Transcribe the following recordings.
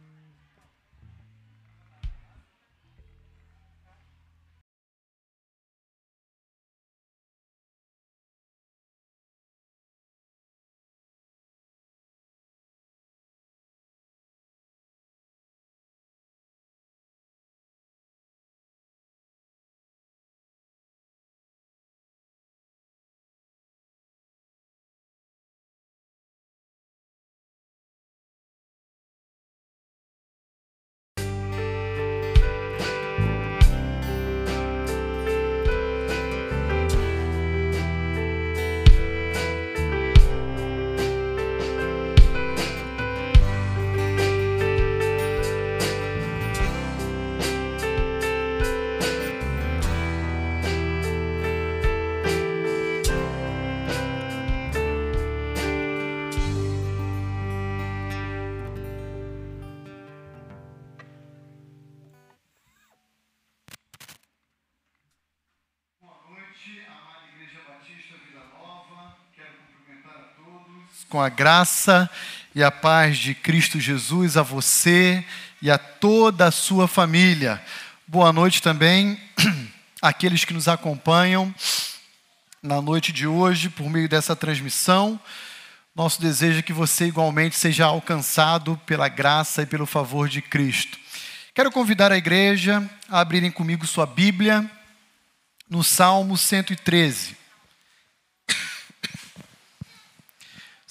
Bye. Com a graça e a paz de Cristo Jesus a você e a toda a sua família. Boa noite também àqueles que nos acompanham na noite de hoje por meio dessa transmissão. Nosso desejo é que você igualmente seja alcançado pela graça e pelo favor de Cristo. Quero convidar a igreja a abrirem comigo sua Bíblia no Salmo 113.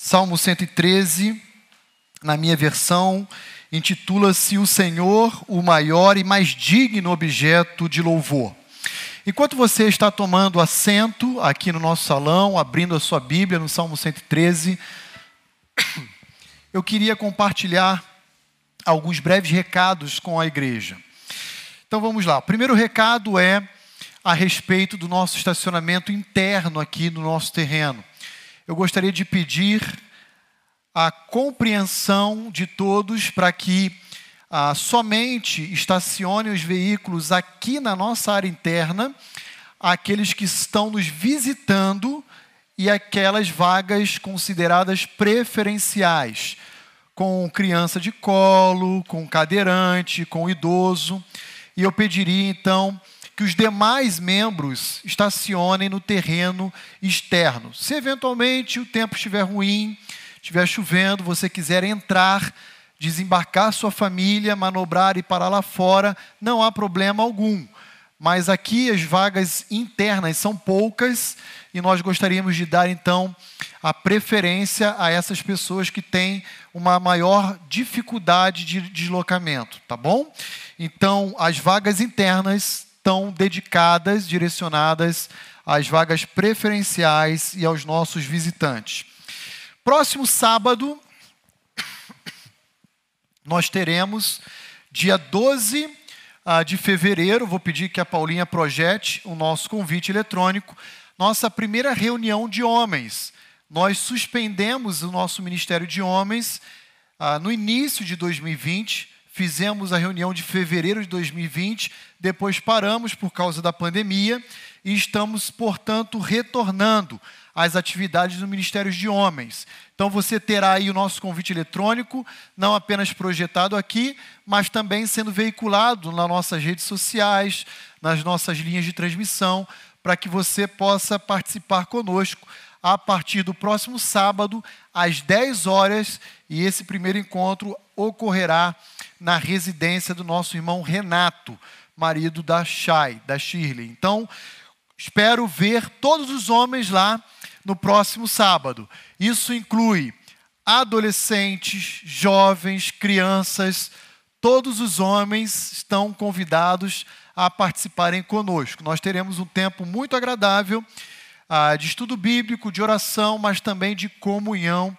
Salmo 113, na minha versão, intitula-se O Senhor, o maior e mais digno objeto de louvor. Enquanto você está tomando assento aqui no nosso salão, abrindo a sua Bíblia no Salmo 113, eu queria compartilhar alguns breves recados com a igreja. Então vamos lá. O primeiro recado é a respeito do nosso estacionamento interno aqui no nosso terreno eu gostaria de pedir a compreensão de todos para que ah, somente estacione os veículos aqui na nossa área interna, aqueles que estão nos visitando e aquelas vagas consideradas preferenciais, com criança de colo, com cadeirante, com idoso. E eu pediria então que os demais membros estacionem no terreno externo. Se eventualmente o tempo estiver ruim, estiver chovendo, você quiser entrar, desembarcar sua família, manobrar e parar lá fora, não há problema algum. Mas aqui as vagas internas são poucas e nós gostaríamos de dar então a preferência a essas pessoas que têm uma maior dificuldade de deslocamento, tá bom? Então, as vagas internas estão dedicadas, direcionadas às vagas preferenciais e aos nossos visitantes. Próximo sábado, nós teremos, dia 12 ah, de fevereiro, vou pedir que a Paulinha projete o nosso convite eletrônico, nossa primeira reunião de homens. Nós suspendemos o nosso Ministério de Homens ah, no início de 2020 fizemos a reunião de fevereiro de 2020, depois paramos por causa da pandemia e estamos, portanto, retornando às atividades do Ministério de Homens. Então você terá aí o nosso convite eletrônico, não apenas projetado aqui, mas também sendo veiculado nas nossas redes sociais, nas nossas linhas de transmissão, para que você possa participar conosco a partir do próximo sábado, às 10 horas, e esse primeiro encontro ocorrerá na residência do nosso irmão Renato, marido da Shai, da Shirley. Então, espero ver todos os homens lá no próximo sábado. Isso inclui adolescentes, jovens, crianças, todos os homens estão convidados a participarem conosco. Nós teremos um tempo muito agradável ah, de estudo bíblico, de oração, mas também de comunhão.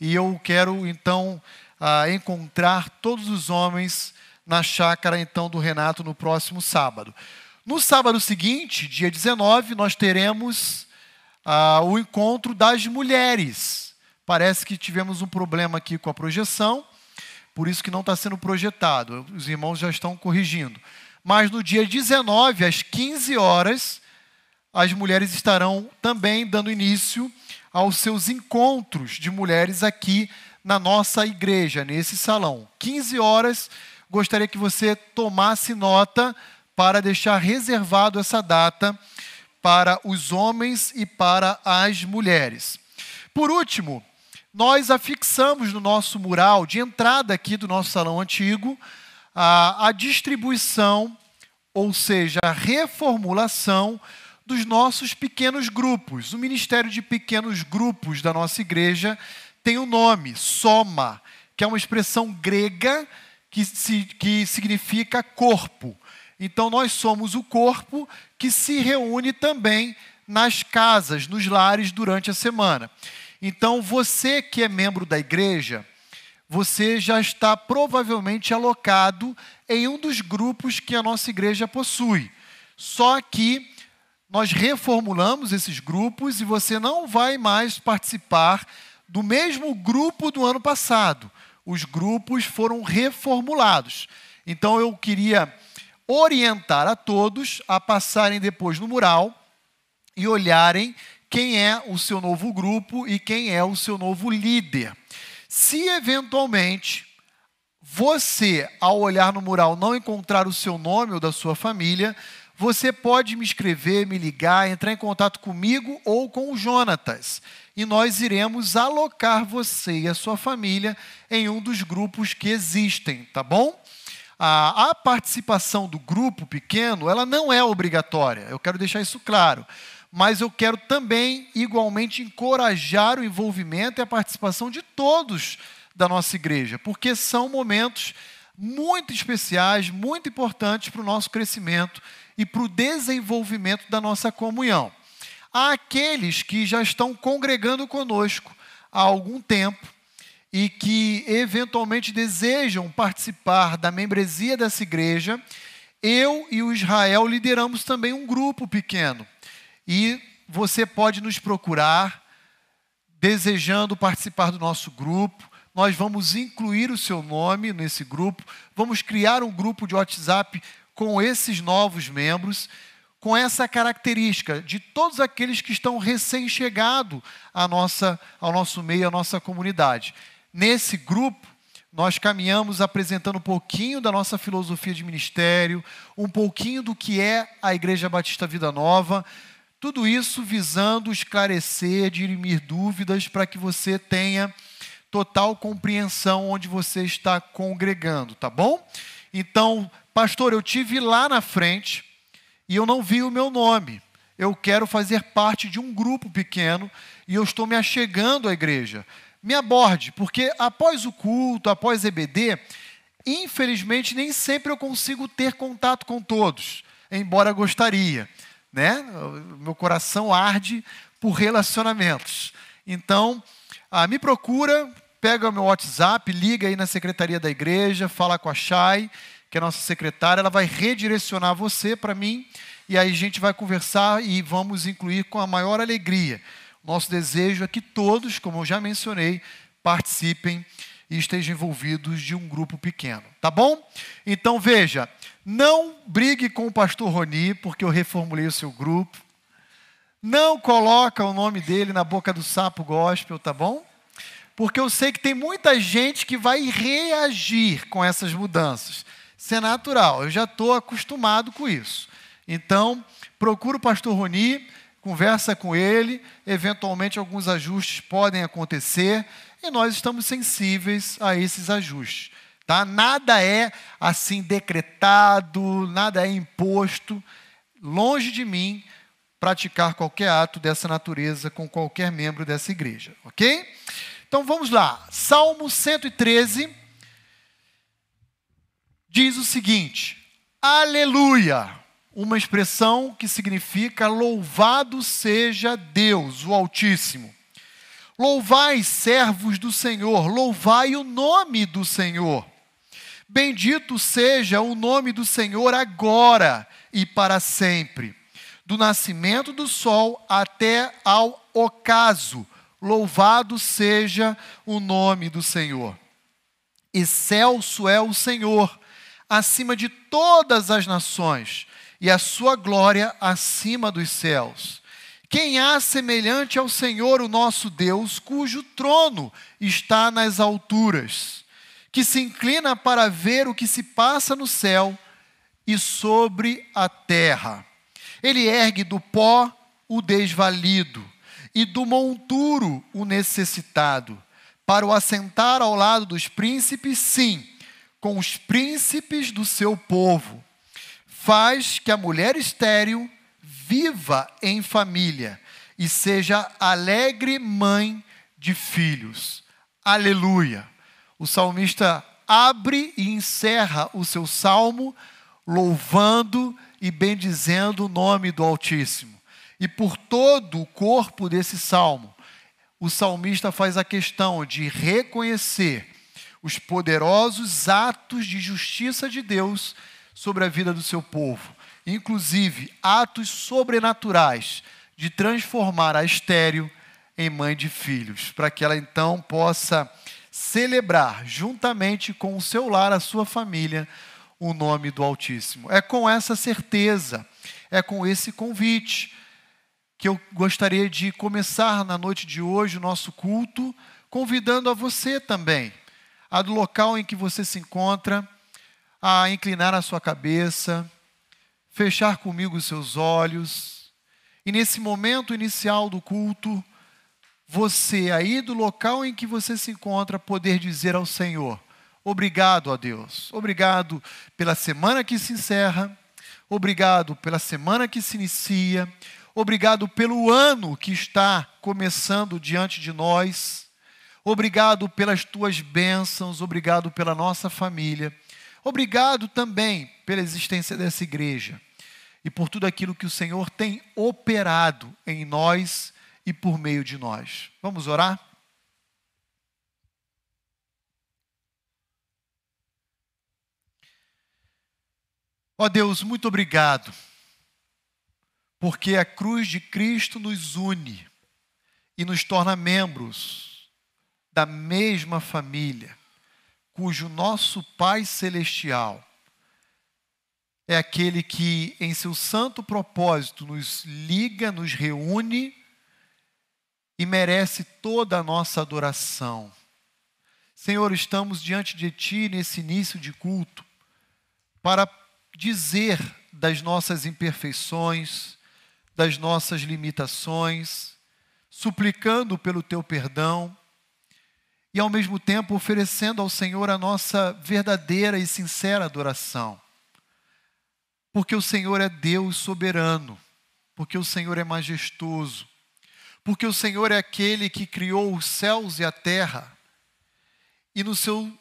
E eu quero então a encontrar todos os homens na chácara então do Renato no próximo sábado. No sábado seguinte, dia 19, nós teremos ah, o encontro das mulheres. Parece que tivemos um problema aqui com a projeção, por isso que não está sendo projetado. Os irmãos já estão corrigindo. Mas no dia 19, às 15 horas, as mulheres estarão também dando início aos seus encontros de mulheres aqui na nossa igreja, nesse salão. 15 horas, gostaria que você tomasse nota para deixar reservado essa data para os homens e para as mulheres. Por último, nós afixamos no nosso mural de entrada aqui do nosso salão antigo a, a distribuição, ou seja, a reformulação dos nossos pequenos grupos. O Ministério de Pequenos Grupos da nossa igreja tem o um nome, Soma, que é uma expressão grega que, se, que significa corpo. Então, nós somos o corpo que se reúne também nas casas, nos lares durante a semana. Então, você que é membro da igreja, você já está provavelmente alocado em um dos grupos que a nossa igreja possui. Só que nós reformulamos esses grupos e você não vai mais participar do mesmo grupo do ano passado. Os grupos foram reformulados. Então eu queria orientar a todos a passarem depois no mural e olharem quem é o seu novo grupo e quem é o seu novo líder. Se eventualmente você, ao olhar no mural, não encontrar o seu nome ou da sua família, você pode me escrever, me ligar, entrar em contato comigo ou com o Jonatas. E nós iremos alocar você e a sua família em um dos grupos que existem, tá bom? A, a participação do grupo pequeno, ela não é obrigatória, eu quero deixar isso claro mas eu quero também, igualmente, encorajar o envolvimento e a participação de todos da nossa igreja, porque são momentos muito especiais, muito importantes para o nosso crescimento e para o desenvolvimento da nossa comunhão. Há aqueles que já estão congregando conosco há algum tempo e que eventualmente desejam participar da membresia dessa igreja. Eu e o Israel lideramos também um grupo pequeno e você pode nos procurar desejando participar do nosso grupo. Nós vamos incluir o seu nome nesse grupo. Vamos criar um grupo de WhatsApp com esses novos membros, com essa característica de todos aqueles que estão recém-chegados ao nosso meio, à nossa comunidade. Nesse grupo, nós caminhamos apresentando um pouquinho da nossa filosofia de ministério, um pouquinho do que é a Igreja Batista Vida Nova, tudo isso visando esclarecer, dirimir dúvidas para que você tenha total compreensão onde você está congregando, tá bom? Então, pastor, eu tive lá na frente e eu não vi o meu nome. Eu quero fazer parte de um grupo pequeno e eu estou me achegando à igreja. Me aborde, porque após o culto, após EBD, infelizmente nem sempre eu consigo ter contato com todos, embora gostaria né? Meu coração arde por relacionamentos. Então, ah, me procura, pega o meu WhatsApp, liga aí na secretaria da igreja, fala com a Chay, que é a nossa secretária, ela vai redirecionar você para mim e aí a gente vai conversar e vamos incluir com a maior alegria. Nosso desejo é que todos, como eu já mencionei, participem e estejam envolvidos de um grupo pequeno, tá bom? Então veja, não brigue com o pastor Roni, porque eu reformulei o seu grupo. Não coloca o nome dele na boca do sapo gospel, tá bom? Porque eu sei que tem muita gente que vai reagir com essas mudanças. É natural, eu já estou acostumado com isso. Então, procura o pastor Roni, conversa com ele, eventualmente alguns ajustes podem acontecer e nós estamos sensíveis a esses ajustes. Tá? Nada é assim decretado, nada é imposto. Longe de mim praticar qualquer ato dessa natureza com qualquer membro dessa igreja, ok? Então vamos lá. Salmo 113 diz o seguinte: Aleluia! Uma expressão que significa louvado seja Deus, o Altíssimo. Louvai, servos do Senhor, louvai o nome do Senhor. Bendito seja o nome do Senhor agora e para sempre. Do nascimento do sol até ao ocaso, louvado seja o nome do Senhor. Excelso é o Senhor, acima de todas as nações, e a sua glória acima dos céus. Quem há semelhante ao Senhor, o nosso Deus, cujo trono está nas alturas, que se inclina para ver o que se passa no céu e sobre a terra. Ele ergue do pó o desvalido e do monturo o necessitado, para o assentar ao lado dos príncipes, sim, com os príncipes do seu povo. Faz que a mulher estéril viva em família e seja alegre mãe de filhos. Aleluia. O salmista abre e encerra o seu salmo louvando e bendizendo o nome do Altíssimo. E por todo o corpo desse salmo, o salmista faz a questão de reconhecer os poderosos atos de justiça de Deus sobre a vida do seu povo, inclusive atos sobrenaturais de transformar a estéreo em mãe de filhos, para que ela então possa celebrar juntamente com o seu lar, a sua família, o nome do Altíssimo. É com essa certeza, é com esse convite que eu gostaria de começar na noite de hoje o nosso culto, convidando a você também, a do local em que você se encontra, a inclinar a sua cabeça, fechar comigo os seus olhos, e nesse momento inicial do culto, você aí do local em que você se encontra, poder dizer ao Senhor: Obrigado a Deus. Obrigado pela semana que se encerra. Obrigado pela semana que se inicia. Obrigado pelo ano que está começando diante de nós. Obrigado pelas tuas bênçãos. Obrigado pela nossa família. Obrigado também pela existência dessa igreja e por tudo aquilo que o Senhor tem operado em nós e por meio de nós. Vamos orar? Ó oh Deus, muito obrigado, porque a cruz de Cristo nos une e nos torna membros da mesma família, cujo nosso Pai Celestial é aquele que, em seu santo propósito, nos liga, nos reúne e merece toda a nossa adoração. Senhor, estamos diante de Ti nesse início de culto para dizer das nossas imperfeições, das nossas limitações, suplicando pelo teu perdão e ao mesmo tempo oferecendo ao Senhor a nossa verdadeira e sincera adoração. Porque o Senhor é Deus soberano, porque o Senhor é majestoso, porque o Senhor é aquele que criou os céus e a terra e no seu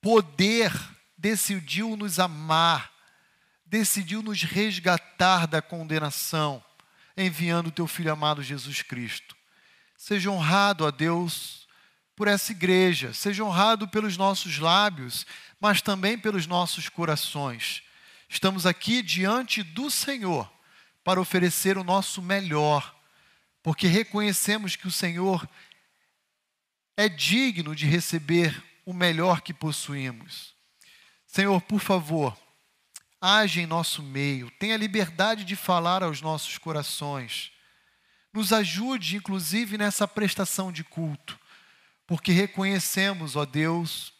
poder decidiu nos amar decidiu nos resgatar da condenação, enviando o teu filho amado Jesus Cristo. Seja honrado a Deus por essa igreja, seja honrado pelos nossos lábios, mas também pelos nossos corações. Estamos aqui diante do Senhor para oferecer o nosso melhor, porque reconhecemos que o Senhor é digno de receber o melhor que possuímos. Senhor, por favor, age em nosso meio, tenha liberdade de falar aos nossos corações. Nos ajude, inclusive, nessa prestação de culto, porque reconhecemos, ó Deus,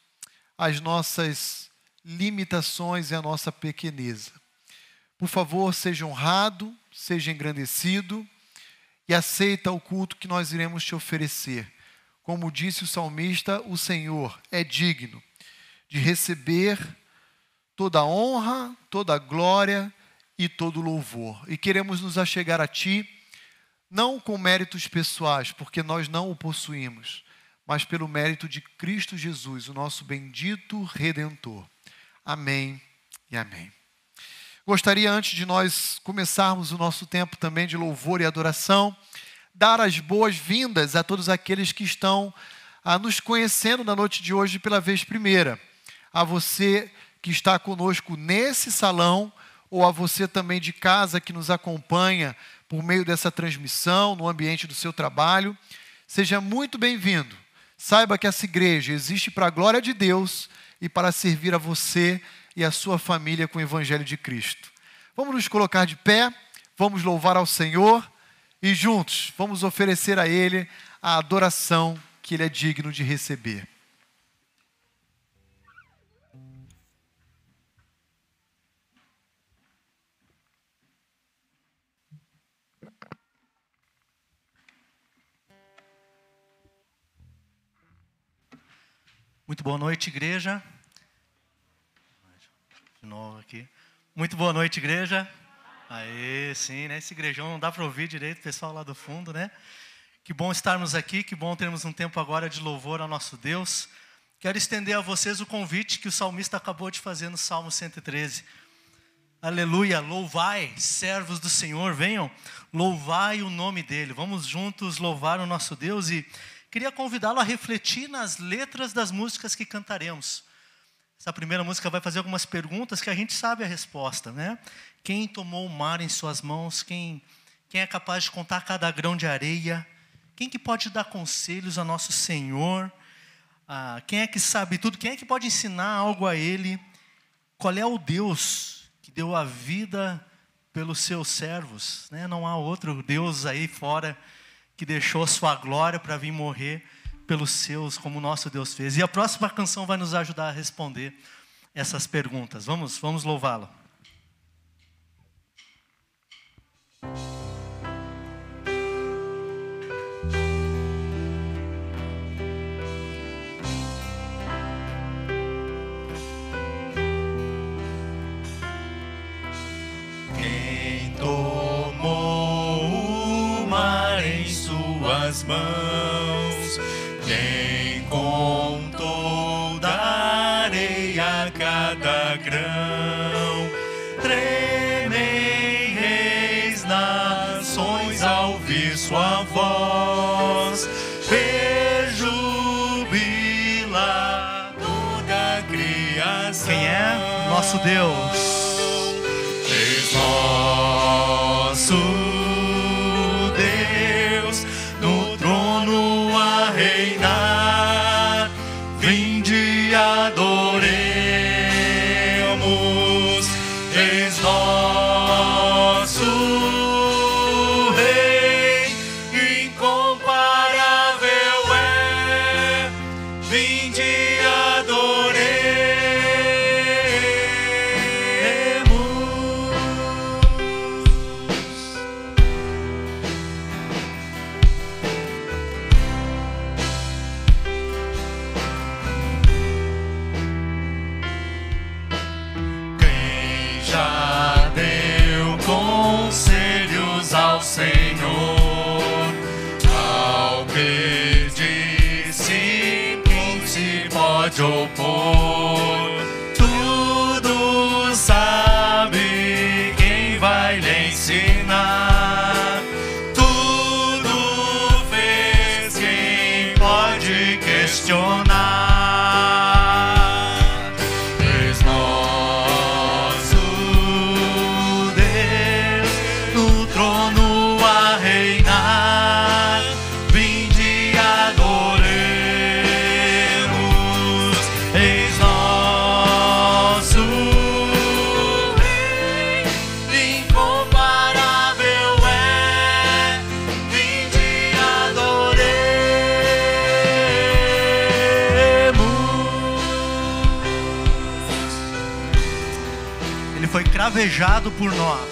as nossas limitações e a nossa pequeneza. Por favor, seja honrado, seja engrandecido e aceita o culto que nós iremos te oferecer. Como disse o salmista, o Senhor é digno de receber toda honra, toda glória e todo louvor. E queremos nos achegar a Ti, não com méritos pessoais, porque nós não o possuímos, mas pelo mérito de Cristo Jesus, o nosso bendito Redentor. Amém e amém. Gostaria, antes de nós começarmos o nosso tempo também de louvor e adoração, dar as boas-vindas a todos aqueles que estão a nos conhecendo na noite de hoje pela vez primeira. A você que está conosco nesse salão, ou a você também de casa que nos acompanha por meio dessa transmissão, no ambiente do seu trabalho. Seja muito bem-vindo. Saiba que essa igreja existe para a glória de Deus e para servir a você e a sua família com o Evangelho de Cristo. Vamos nos colocar de pé, vamos louvar ao Senhor e juntos vamos oferecer a Ele a adoração que Ele é digno de receber. Muito boa noite, igreja. De novo aqui. Muito boa noite, igreja. Aê, sim, né? Esse igrejão não dá para ouvir direito, pessoal lá do fundo, né? Que bom estarmos aqui, que bom termos um tempo agora de louvor ao nosso Deus. Quero estender a vocês o convite que o salmista acabou de fazer no Salmo 113. Aleluia, louvai, servos do Senhor, venham, louvai o nome dele. Vamos juntos louvar o nosso Deus e queria convidá-lo a refletir nas letras das músicas que cantaremos. Essa primeira música vai fazer algumas perguntas que a gente sabe a resposta, né? Quem tomou o mar em suas mãos? Quem, quem é capaz de contar cada grão de areia? Quem que pode dar conselhos a nosso Senhor? Ah, quem é que sabe tudo? Quem é que pode ensinar algo a Ele? Qual é o Deus que deu a vida pelos seus servos? Né? Não há outro Deus aí fora que deixou a sua glória para vir morrer pelos seus, como o nosso Deus fez. E a próxima canção vai nos ajudar a responder essas perguntas. Vamos, vamos louvá-lo. Mãos? Quem contou da areia cada grão? Tremem reis, nações ao ouvir sua voz. Rejubila toda a criação. Quem é? Nosso Deus. 不是多。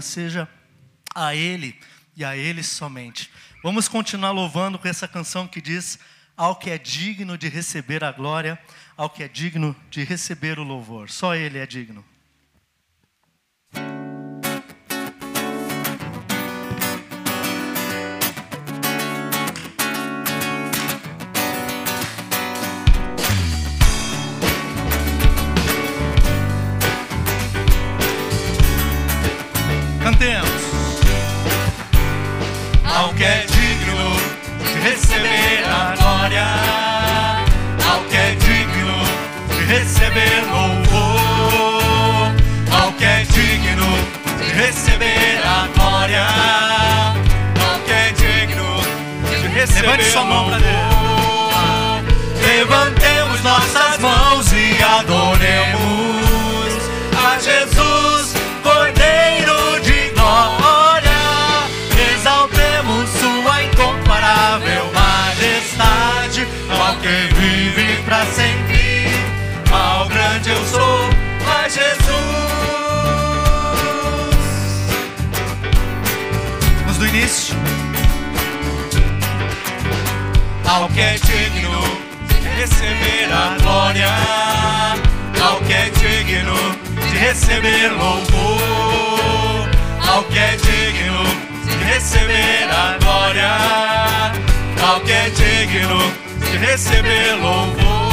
Honra seja a Ele e a Ele somente. Vamos continuar louvando com essa canção que diz: Ao que é digno de receber a glória, ao que é digno de receber o louvor. Só Ele é digno. Que é digno de receber a glória, ao que é digno de receber louvor, ao que é digno de receber a glória, ao que é digno de receber Levante sua mão louvor. Levantemos nossas mãos e adoremos que é digno de receber a glória, ao que é digno de receber louvor, ao que é digno de receber a glória, ao que é digno de receber louvor.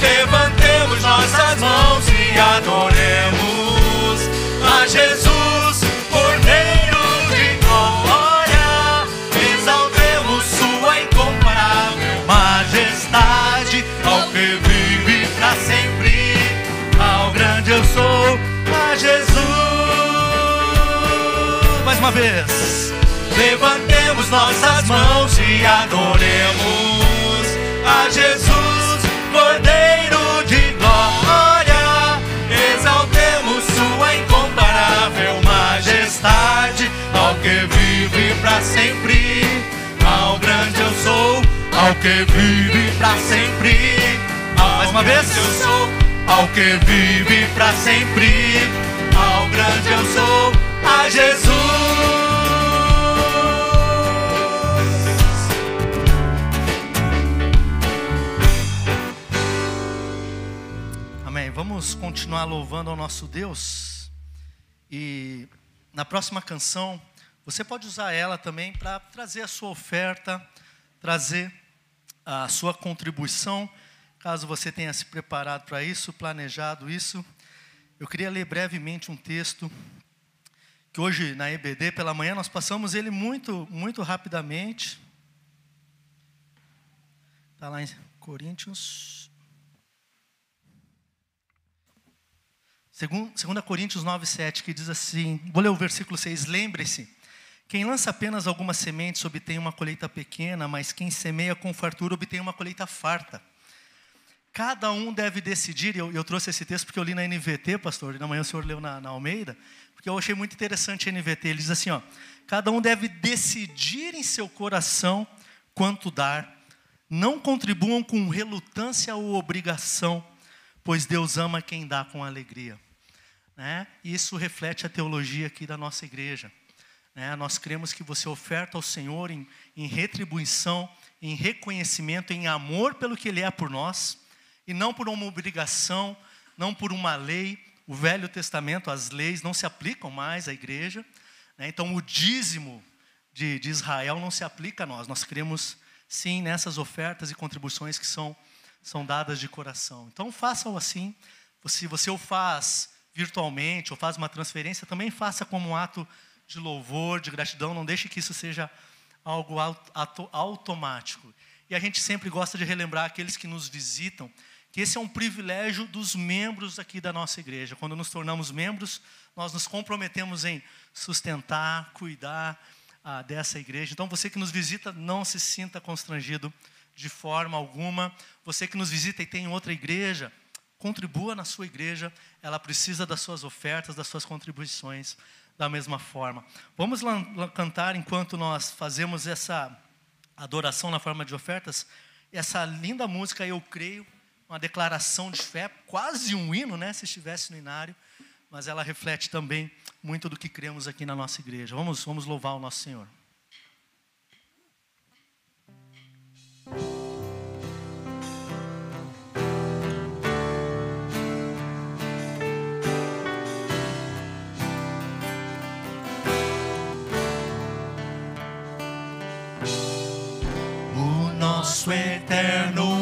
Levantemos nossas mãos e adoremos a Jesus, a Jesus. Mais uma vez. Levantemos nossas mãos e adoremos a Jesus, Cordeiro de glória. Exaltemos sua incomparável majestade, ao que vive para sempre, ao grande eu sou, ao que vive para sempre. Ao Mais uma vez. eu sou, ao que vive para sempre, grande eu sou, a Jesus. Amém. Vamos continuar louvando ao nosso Deus. E na próxima canção, você pode usar ela também para trazer a sua oferta, trazer a sua contribuição, caso você tenha se preparado para isso, planejado isso. Eu queria ler brevemente um texto que hoje na EBD pela manhã nós passamos ele muito, muito rapidamente. Está lá em Coríntios. 2 Coríntios 9, 7, que diz assim: vou ler o versículo 6. Lembre-se, quem lança apenas algumas sementes obtém uma colheita pequena, mas quem semeia com fartura obtém uma colheita farta. Cada um deve decidir, eu, eu trouxe esse texto porque eu li na NVT, pastor, e na manhã o senhor leu na, na Almeida, porque eu achei muito interessante a NVT. Ele diz assim: ó, cada um deve decidir em seu coração quanto dar, não contribuam com relutância ou obrigação, pois Deus ama quem dá com alegria. Né? Isso reflete a teologia aqui da nossa igreja. Né? Nós cremos que você oferta ao Senhor em, em retribuição, em reconhecimento, em amor pelo que Ele é por nós e não por uma obrigação, não por uma lei. O Velho Testamento, as leis não se aplicam mais à igreja. Né? Então, o dízimo de, de, Israel não se aplica a nós. Nós cremos, sim, nessas ofertas e contribuições que são, são dadas de coração. Então, faça-o assim. Se você o faz virtualmente ou faz uma transferência, também faça como um ato de louvor, de gratidão. Não deixe que isso seja algo automático. E a gente sempre gosta de relembrar aqueles que nos visitam que esse é um privilégio dos membros aqui da nossa igreja. Quando nos tornamos membros, nós nos comprometemos em sustentar, cuidar ah, dessa igreja. Então, você que nos visita, não se sinta constrangido de forma alguma. Você que nos visita e tem outra igreja, contribua na sua igreja. Ela precisa das suas ofertas, das suas contribuições da mesma forma. Vamos lá, lá cantar enquanto nós fazemos essa adoração na forma de ofertas. Essa linda música, Eu Creio, uma declaração de fé, quase um hino, né, se estivesse no inário, mas ela reflete também muito do que cremos aqui na nossa igreja. Vamos, vamos louvar o nosso Senhor. O nosso eterno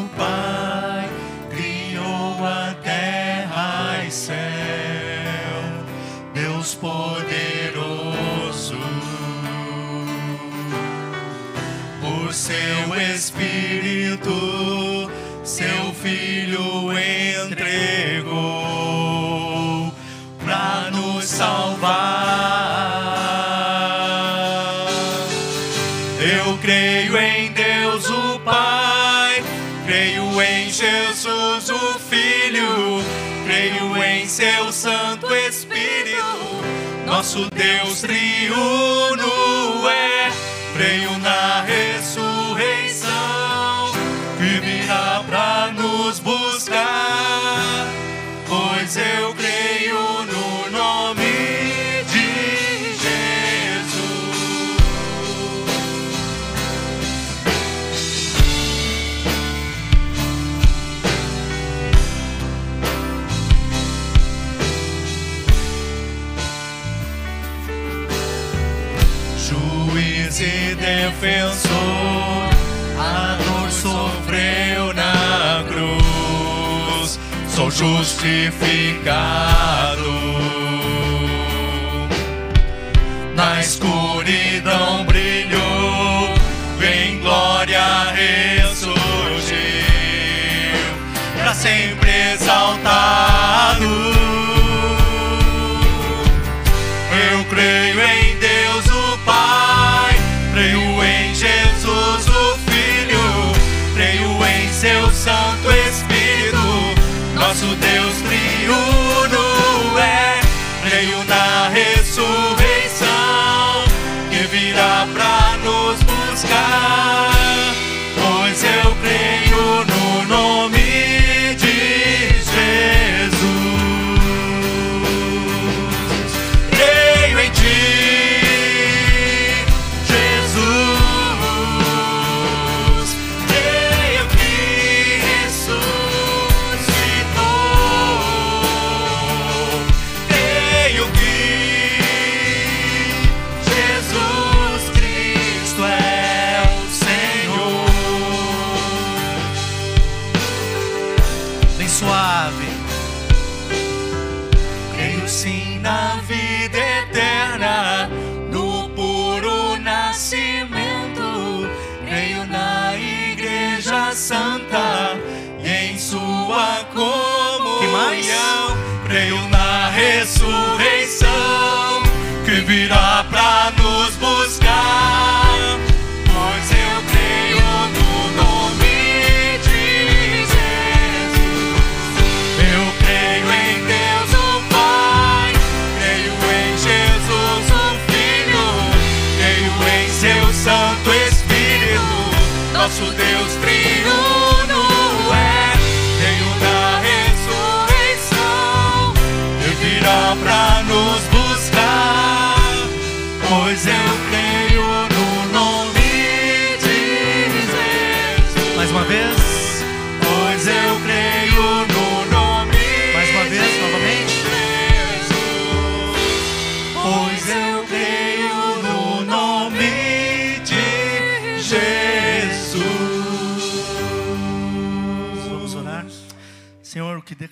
nosso Deus triuno é, creio justificado. Na escuridão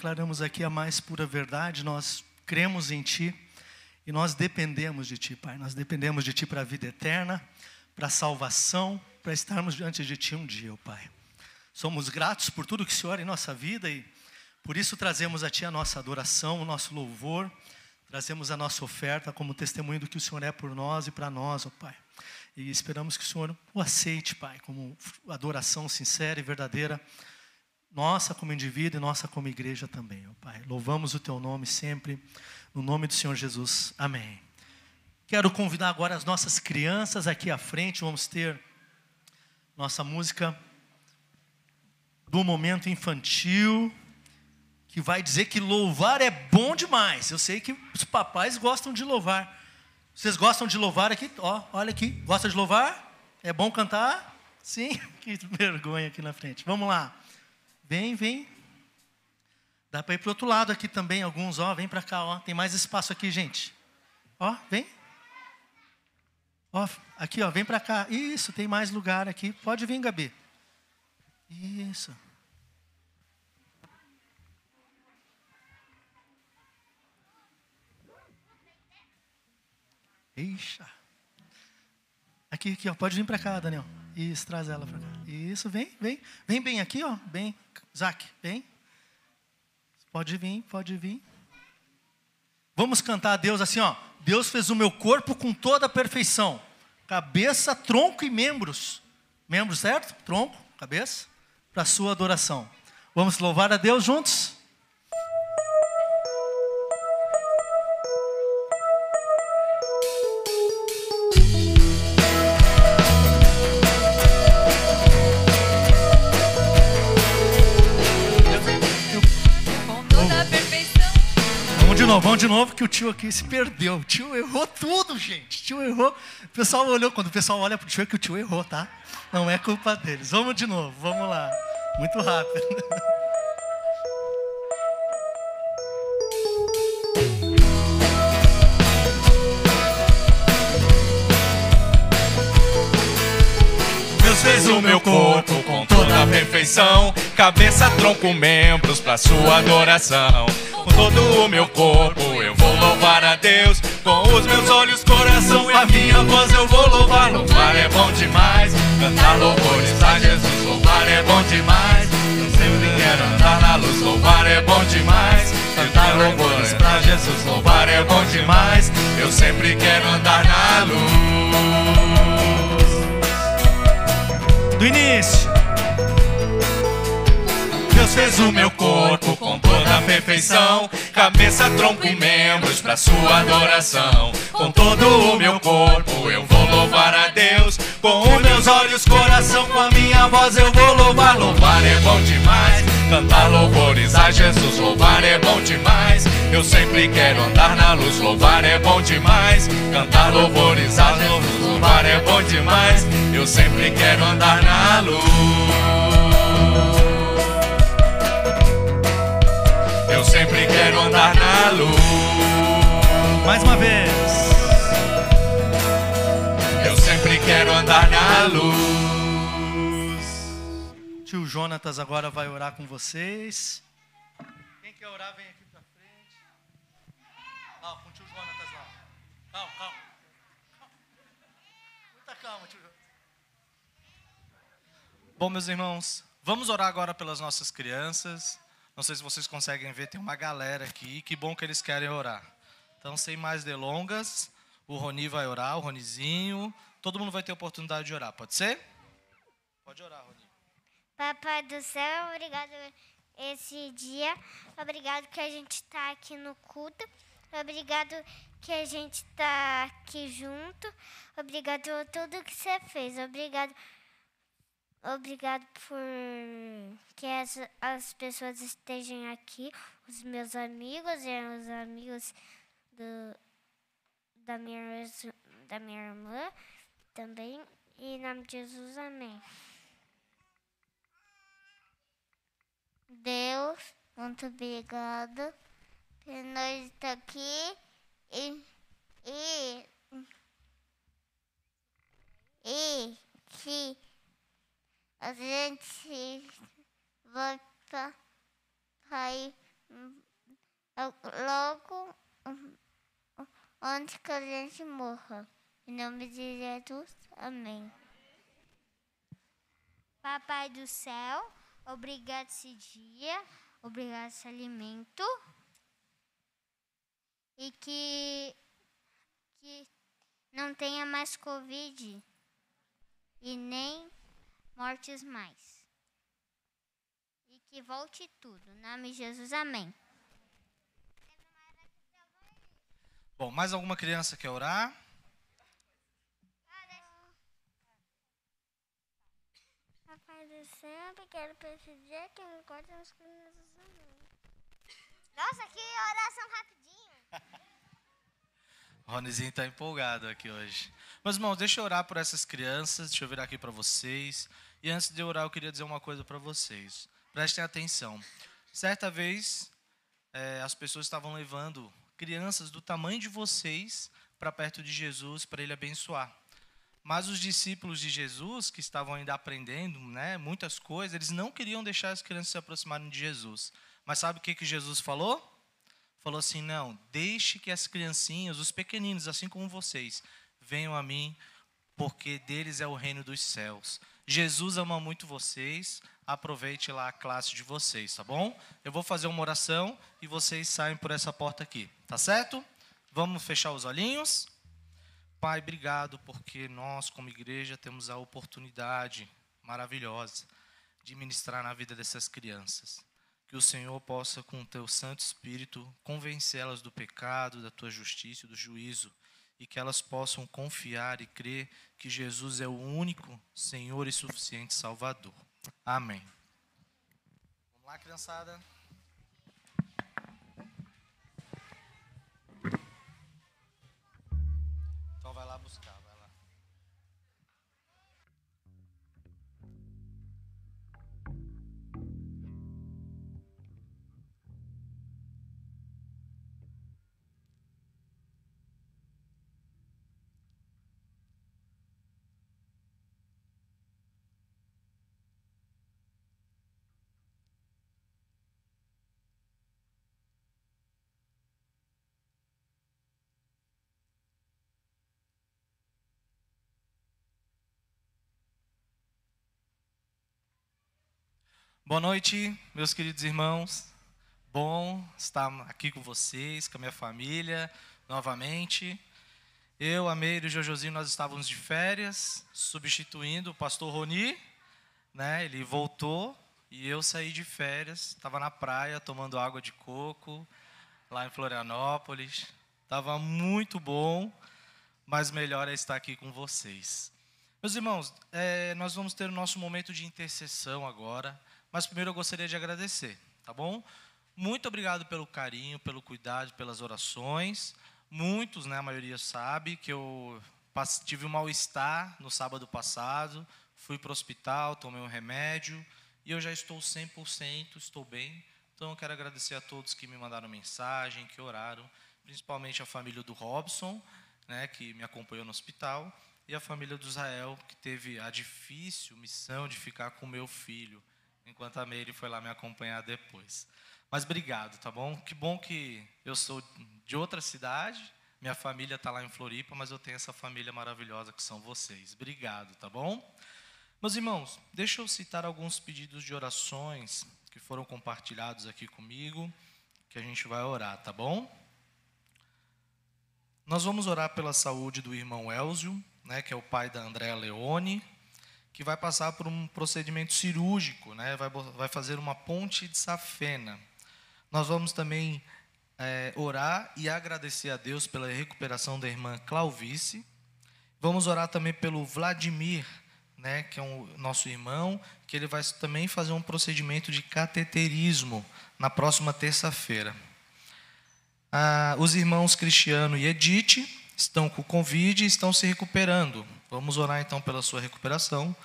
declaramos aqui a mais pura verdade. Nós cremos em Ti e nós dependemos de Ti, Pai. Nós dependemos de Ti para a vida eterna, para a salvação, para estarmos diante de Ti um dia, ó Pai. Somos gratos por tudo que o Senhor é em nossa vida e por isso trazemos a Ti a nossa adoração, o nosso louvor, trazemos a nossa oferta como testemunho do que o Senhor é por nós e para nós, ó Pai. E esperamos que o Senhor o aceite, Pai, como adoração sincera e verdadeira nossa como indivíduo e nossa como igreja também, ó Pai. Louvamos o Teu nome sempre, no nome do Senhor Jesus. Amém. Quero convidar agora as nossas crianças aqui à frente, vamos ter nossa música do momento infantil, que vai dizer que louvar é bom demais. Eu sei que os papais gostam de louvar. Vocês gostam de louvar aqui? Ó, olha aqui. Gosta de louvar? É bom cantar? Sim? Que vergonha aqui na frente. Vamos lá. Vem, vem. Dá para ir para outro lado aqui também, alguns, ó, vem para cá, ó. Tem mais espaço aqui, gente. Ó, vem. Ó, aqui, ó, vem para cá. Isso, tem mais lugar aqui. Pode vir, Gabi. Isso. Eixa. Aqui, aqui, ó. Pode vir para cá, Daniel. Isso, traz ela para cá. Isso, vem, vem. Vem bem aqui, ó. Bem. Zac, vem. Pode vir, pode vir. Vamos cantar a Deus assim, ó. Deus fez o meu corpo com toda a perfeição. Cabeça, tronco e membros. Membros, certo? Tronco, cabeça. Para sua adoração. Vamos louvar a Deus juntos? Vamos de novo, que o tio aqui se perdeu. O tio errou tudo, gente. O tio errou. O pessoal olhou, quando o pessoal olha pro tio, é que o tio errou, tá? Não é culpa deles. Vamos de novo, vamos lá. Muito rápido. fez o meu corpo com toda a perfeição, cabeça, tronco, membros para sua adoração. Com todo o meu corpo eu vou louvar a Deus, com os meus olhos, coração e a minha voz eu vou louvar. Louvar é bom demais, cantar louvores a Jesus, louvar é bom demais. Eu sempre quero andar na luz, louvar é bom demais. Cantar louvores pra Jesus, louvar é bom demais. Eu sempre quero andar na luz. Do início. Deus fez o meu corpo com toda a perfeição, cabeça, tronco e membros para sua adoração. Com todo o meu corpo eu vou louvar a Deus, com os meus olhos, coração, com a minha voz eu vou louvar. Louvar é bom demais, cantar louvores a Jesus, louvar é bom demais. Eu sempre quero andar na luz, louvar é bom demais, cantar louvores a Jesus, louvar é bom demais. Eu sempre quero andar na luz. Eu sempre quero andar na luz. Mais uma vez. Luz. Tio Jonatas agora vai orar com vocês. Quem quer orar, vem aqui pra frente. Lá, com o tio Jonatas lá. Calma, calma. calma. Muita calma, tio Jonatas. Bom, meus irmãos, Vamos orar agora pelas nossas crianças. Não sei se vocês conseguem ver, tem uma galera aqui. Que bom que eles querem orar. Então, sem mais delongas, o Roni vai orar, o Ronizinho. Todo mundo vai ter oportunidade de orar, pode ser? Pode orar, Roni. Papai do céu, obrigado esse dia. Obrigado que a gente está aqui no culto. Obrigado que a gente está aqui junto. Obrigado por tudo que você fez. Obrigado. Obrigado por que as, as pessoas estejam aqui, os meus amigos e os amigos do, da, minha, da minha irmã também. E em nome de Jesus, amém. Deus, muito obrigado por nós estar aqui e, e, e que a gente volta para ir logo antes que a gente morra. Em nome de Jesus, amém. Papai do céu, obrigado esse dia, obrigado esse alimento. E que, que não tenha mais Covid e nem mortes mais. E que volte tudo. Em nome de Jesus, amém. Bom, mais alguma criança quer orar? Eu quero pedir que me corte crianças amém. Nossa, que oração rapidinho. Ronizinho está empolgado aqui hoje. Mas, irmãos, deixa eu orar por essas crianças. Deixa eu virar aqui para vocês. E antes de orar, eu queria dizer uma coisa para vocês. Prestem atenção. Certa vez, é, as pessoas estavam levando crianças do tamanho de vocês para perto de Jesus para ele abençoar. Mas os discípulos de Jesus, que estavam ainda aprendendo né, muitas coisas, eles não queriam deixar as crianças se aproximarem de Jesus. Mas sabe o que, que Jesus falou? Falou assim: não, deixe que as criancinhas, os pequeninos, assim como vocês, venham a mim, porque deles é o reino dos céus. Jesus ama muito vocês, aproveite lá a classe de vocês, tá bom? Eu vou fazer uma oração e vocês saem por essa porta aqui, tá certo? Vamos fechar os olhinhos. Pai, obrigado porque nós, como igreja, temos a oportunidade maravilhosa de ministrar na vida dessas crianças. Que o Senhor possa, com o teu Santo Espírito, convencê-las do pecado, da tua justiça e do juízo, e que elas possam confiar e crer que Jesus é o único Senhor e suficiente Salvador. Amém. Vamos lá, criançada. Boa noite, meus queridos irmãos. Bom estar aqui com vocês, com a minha família, novamente. Eu, a Meire e o Jojozinho, nós estávamos de férias, substituindo o pastor Roni, né? Ele voltou e eu saí de férias, estava na praia tomando água de coco, lá em Florianópolis. Estava muito bom, mas melhor é estar aqui com vocês. Meus irmãos, é, nós vamos ter o nosso momento de intercessão agora. Mas primeiro eu gostaria de agradecer, tá bom? Muito obrigado pelo carinho, pelo cuidado, pelas orações. Muitos, né, a maioria sabe que eu tive um mal-estar no sábado passado, fui para o hospital, tomei um remédio e eu já estou 100%, estou bem. Então eu quero agradecer a todos que me mandaram mensagem, que oraram, principalmente a família do Robson, né, que me acompanhou no hospital, e a família do Israel, que teve a difícil missão de ficar com meu filho enquanto a Meire foi lá me acompanhar depois. Mas obrigado, tá bom? Que bom que eu sou de outra cidade, minha família está lá em Floripa, mas eu tenho essa família maravilhosa que são vocês. Obrigado, tá bom? Meus irmãos, deixa eu citar alguns pedidos de orações que foram compartilhados aqui comigo, que a gente vai orar, tá bom? Nós vamos orar pela saúde do irmão Elzio, né, que é o pai da Andréa Leone, que vai passar por um procedimento cirúrgico, né, vai, vai fazer uma ponte de safena. Nós vamos também é, orar e agradecer a Deus pela recuperação da irmã Clauvice. Vamos orar também pelo Vladimir, né, que é o um, nosso irmão, que ele vai também fazer um procedimento de cateterismo na próxima terça-feira. Ah, os irmãos Cristiano e Edith estão com Covid e estão se recuperando. Vamos orar então pela sua recuperação.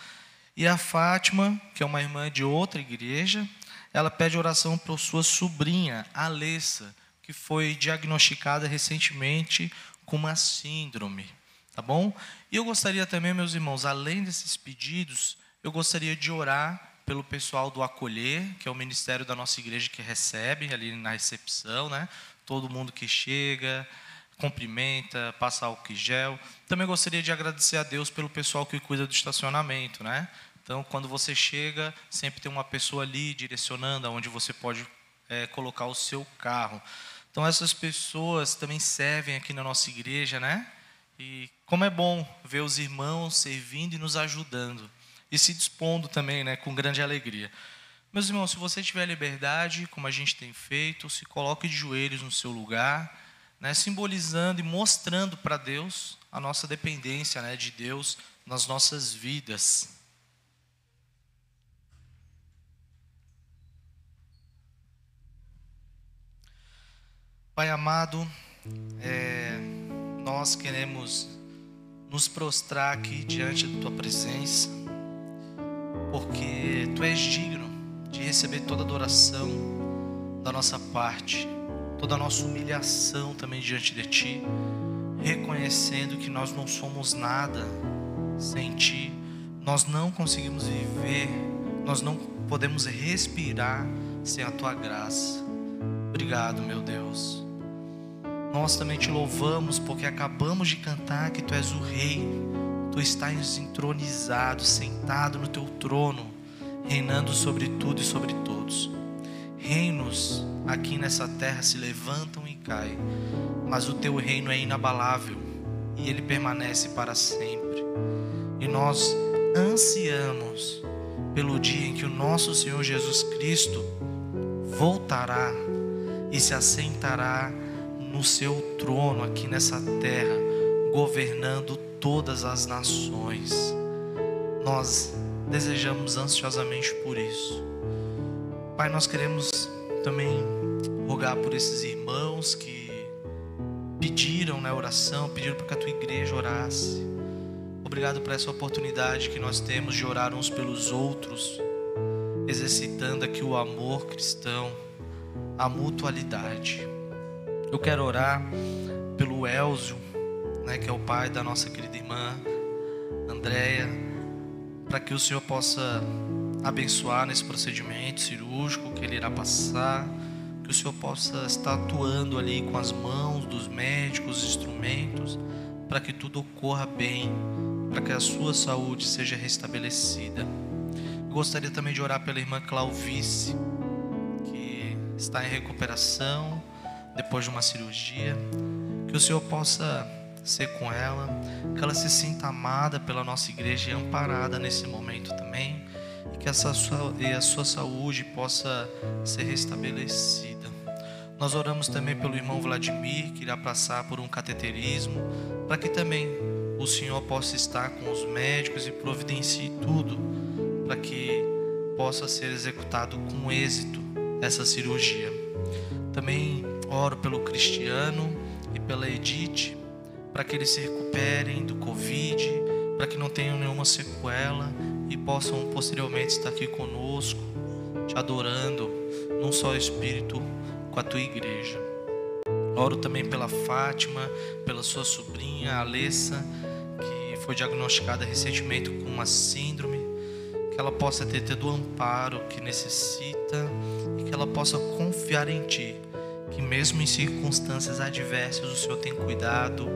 E a Fátima, que é uma irmã de outra igreja, ela pede oração para sua sobrinha, Alessa, que foi diagnosticada recentemente com uma síndrome, tá bom? E eu gostaria também, meus irmãos, além desses pedidos, eu gostaria de orar pelo pessoal do Acolher, que é o ministério da nossa igreja que recebe ali na recepção, né? Todo mundo que chega, cumprimenta, passa álcool gel. Também gostaria de agradecer a Deus pelo pessoal que cuida do estacionamento, né? Então, quando você chega, sempre tem uma pessoa ali direcionando aonde você pode é, colocar o seu carro. Então essas pessoas também servem aqui na nossa igreja, né? E como é bom ver os irmãos servindo e nos ajudando e se dispondo também, né, com grande alegria. Meus irmãos, se você tiver liberdade, como a gente tem feito, se coloque de joelhos no seu lugar, né, simbolizando e mostrando para Deus a nossa dependência, né, de Deus nas nossas vidas. Pai amado, é, nós queremos nos prostrar aqui diante da Tua presença, porque Tu és digno de receber toda adoração da nossa parte, toda nossa humilhação também diante de Ti, reconhecendo que nós não somos nada sem Ti, nós não conseguimos viver, nós não podemos respirar sem a Tua graça. Obrigado, meu Deus. Nós também te louvamos porque acabamos de cantar que tu és o Rei, tu estás entronizado, sentado no teu trono, reinando sobre tudo e sobre todos. Reinos aqui nessa terra se levantam e caem, mas o teu reino é inabalável e ele permanece para sempre. E nós ansiamos pelo dia em que o nosso Senhor Jesus Cristo voltará e se assentará no seu trono aqui nessa terra, governando todas as nações. Nós desejamos ansiosamente por isso. Pai, nós queremos também rogar por esses irmãos que pediram na oração, pediram para que a tua igreja orasse. Obrigado por essa oportunidade que nós temos de orar uns pelos outros, exercitando aqui o amor cristão, a mutualidade. Eu quero orar pelo Elzio, né, que é o pai da nossa querida irmã Andréia, para que o Senhor possa abençoar nesse procedimento cirúrgico que ele irá passar, que o Senhor possa estar atuando ali com as mãos dos médicos, instrumentos, para que tudo ocorra bem, para que a sua saúde seja restabelecida. Eu gostaria também de orar pela irmã Clauvice, que está em recuperação depois de uma cirurgia. Que o Senhor possa ser com ela, que ela se sinta amada pela nossa igreja e amparada nesse momento também, e que essa sua, e a sua saúde possa ser restabelecida. Nós oramos também pelo irmão Vladimir, que irá passar por um cateterismo, para que também o Senhor possa estar com os médicos e providencie tudo para que possa ser executado com êxito essa cirurgia. Também Oro pelo Cristiano e pela Edith, para que eles se recuperem do Covid, para que não tenham nenhuma sequela e possam posteriormente estar aqui conosco, te adorando, num só espírito com a tua igreja. Oro também pela Fátima, pela sua sobrinha Alessa, que foi diagnosticada recentemente com uma síndrome, que ela possa ter tido o amparo que necessita e que ela possa confiar em Ti que mesmo em circunstâncias adversas o Senhor tem cuidado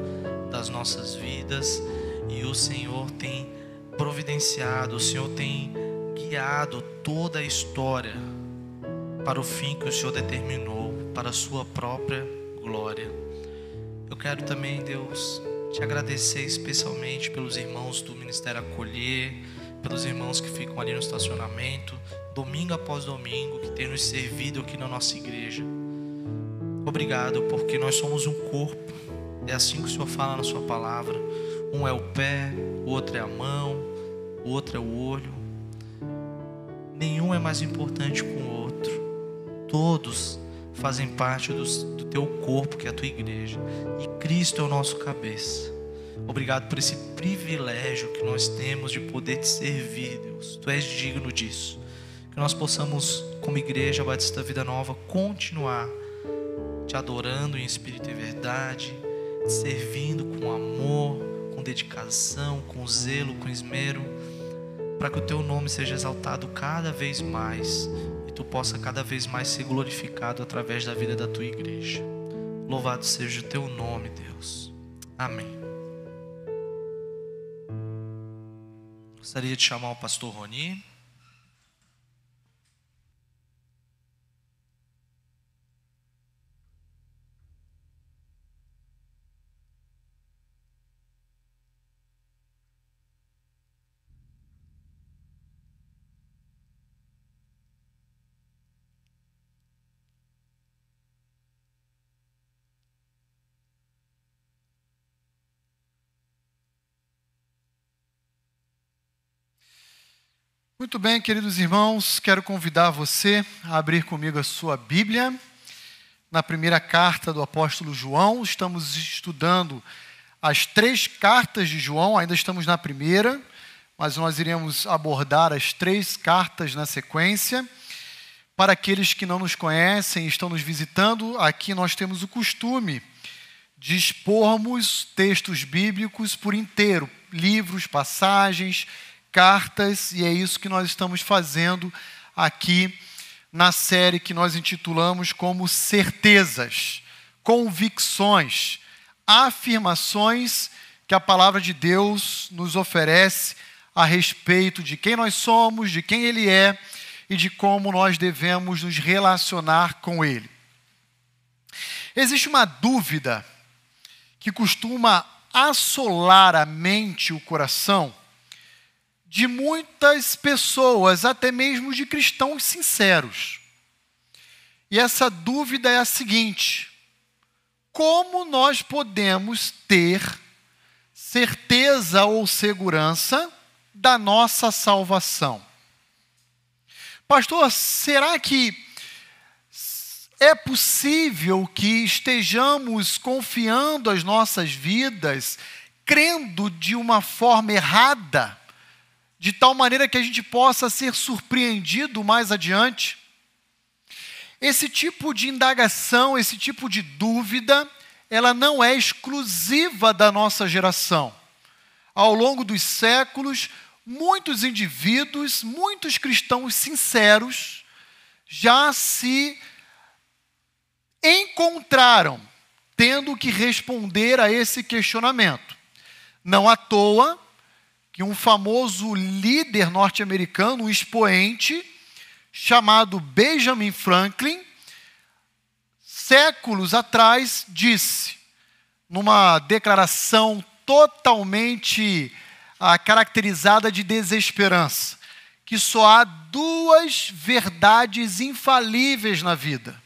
das nossas vidas e o Senhor tem providenciado, o Senhor tem guiado toda a história para o fim que o Senhor determinou, para a sua própria glória. Eu quero também, Deus, te agradecer especialmente pelos irmãos do Ministério Acolher, pelos irmãos que ficam ali no estacionamento, domingo após domingo, que tem nos servido aqui na nossa igreja. Obrigado, porque nós somos um corpo. É assim que o Senhor fala na sua palavra. Um é o pé, o outro é a mão, outro é o olho. Nenhum é mais importante que o outro. Todos fazem parte do, do teu corpo, que é a tua igreja. E Cristo é o nosso cabeça. Obrigado por esse privilégio que nós temos de poder te servir, Deus. Tu és digno disso. Que nós possamos, como igreja Batista Vida Nova, continuar te adorando em espírito e verdade, te servindo com amor, com dedicação, com zelo, com esmero, para que o teu nome seja exaltado cada vez mais e tu possa cada vez mais ser glorificado através da vida da tua igreja. Louvado seja o teu nome, Deus. Amém. Gostaria de chamar o pastor Roni. Muito bem, queridos irmãos, quero convidar você a abrir comigo a sua Bíblia. Na primeira carta do apóstolo João, estamos estudando as três cartas de João, ainda estamos na primeira, mas nós iremos abordar as três cartas na sequência. Para aqueles que não nos conhecem e estão nos visitando, aqui nós temos o costume de expormos textos bíblicos por inteiro, livros, passagens, cartas, e é isso que nós estamos fazendo aqui na série que nós intitulamos como Certezas, Convicções, Afirmações que a palavra de Deus nos oferece a respeito de quem nós somos, de quem Ele é e de como nós devemos nos relacionar com Ele. Existe uma dúvida que costuma assolar a mente e o coração de muitas pessoas, até mesmo de cristãos sinceros. E essa dúvida é a seguinte: como nós podemos ter certeza ou segurança da nossa salvação? Pastor, será que é possível que estejamos confiando as nossas vidas, crendo de uma forma errada? De tal maneira que a gente possa ser surpreendido mais adiante. Esse tipo de indagação, esse tipo de dúvida, ela não é exclusiva da nossa geração. Ao longo dos séculos, muitos indivíduos, muitos cristãos sinceros, já se encontraram tendo que responder a esse questionamento. Não à toa, que um famoso líder norte-americano, um expoente, chamado Benjamin Franklin, séculos atrás, disse, numa declaração totalmente ah, caracterizada de desesperança, que só há duas verdades infalíveis na vida.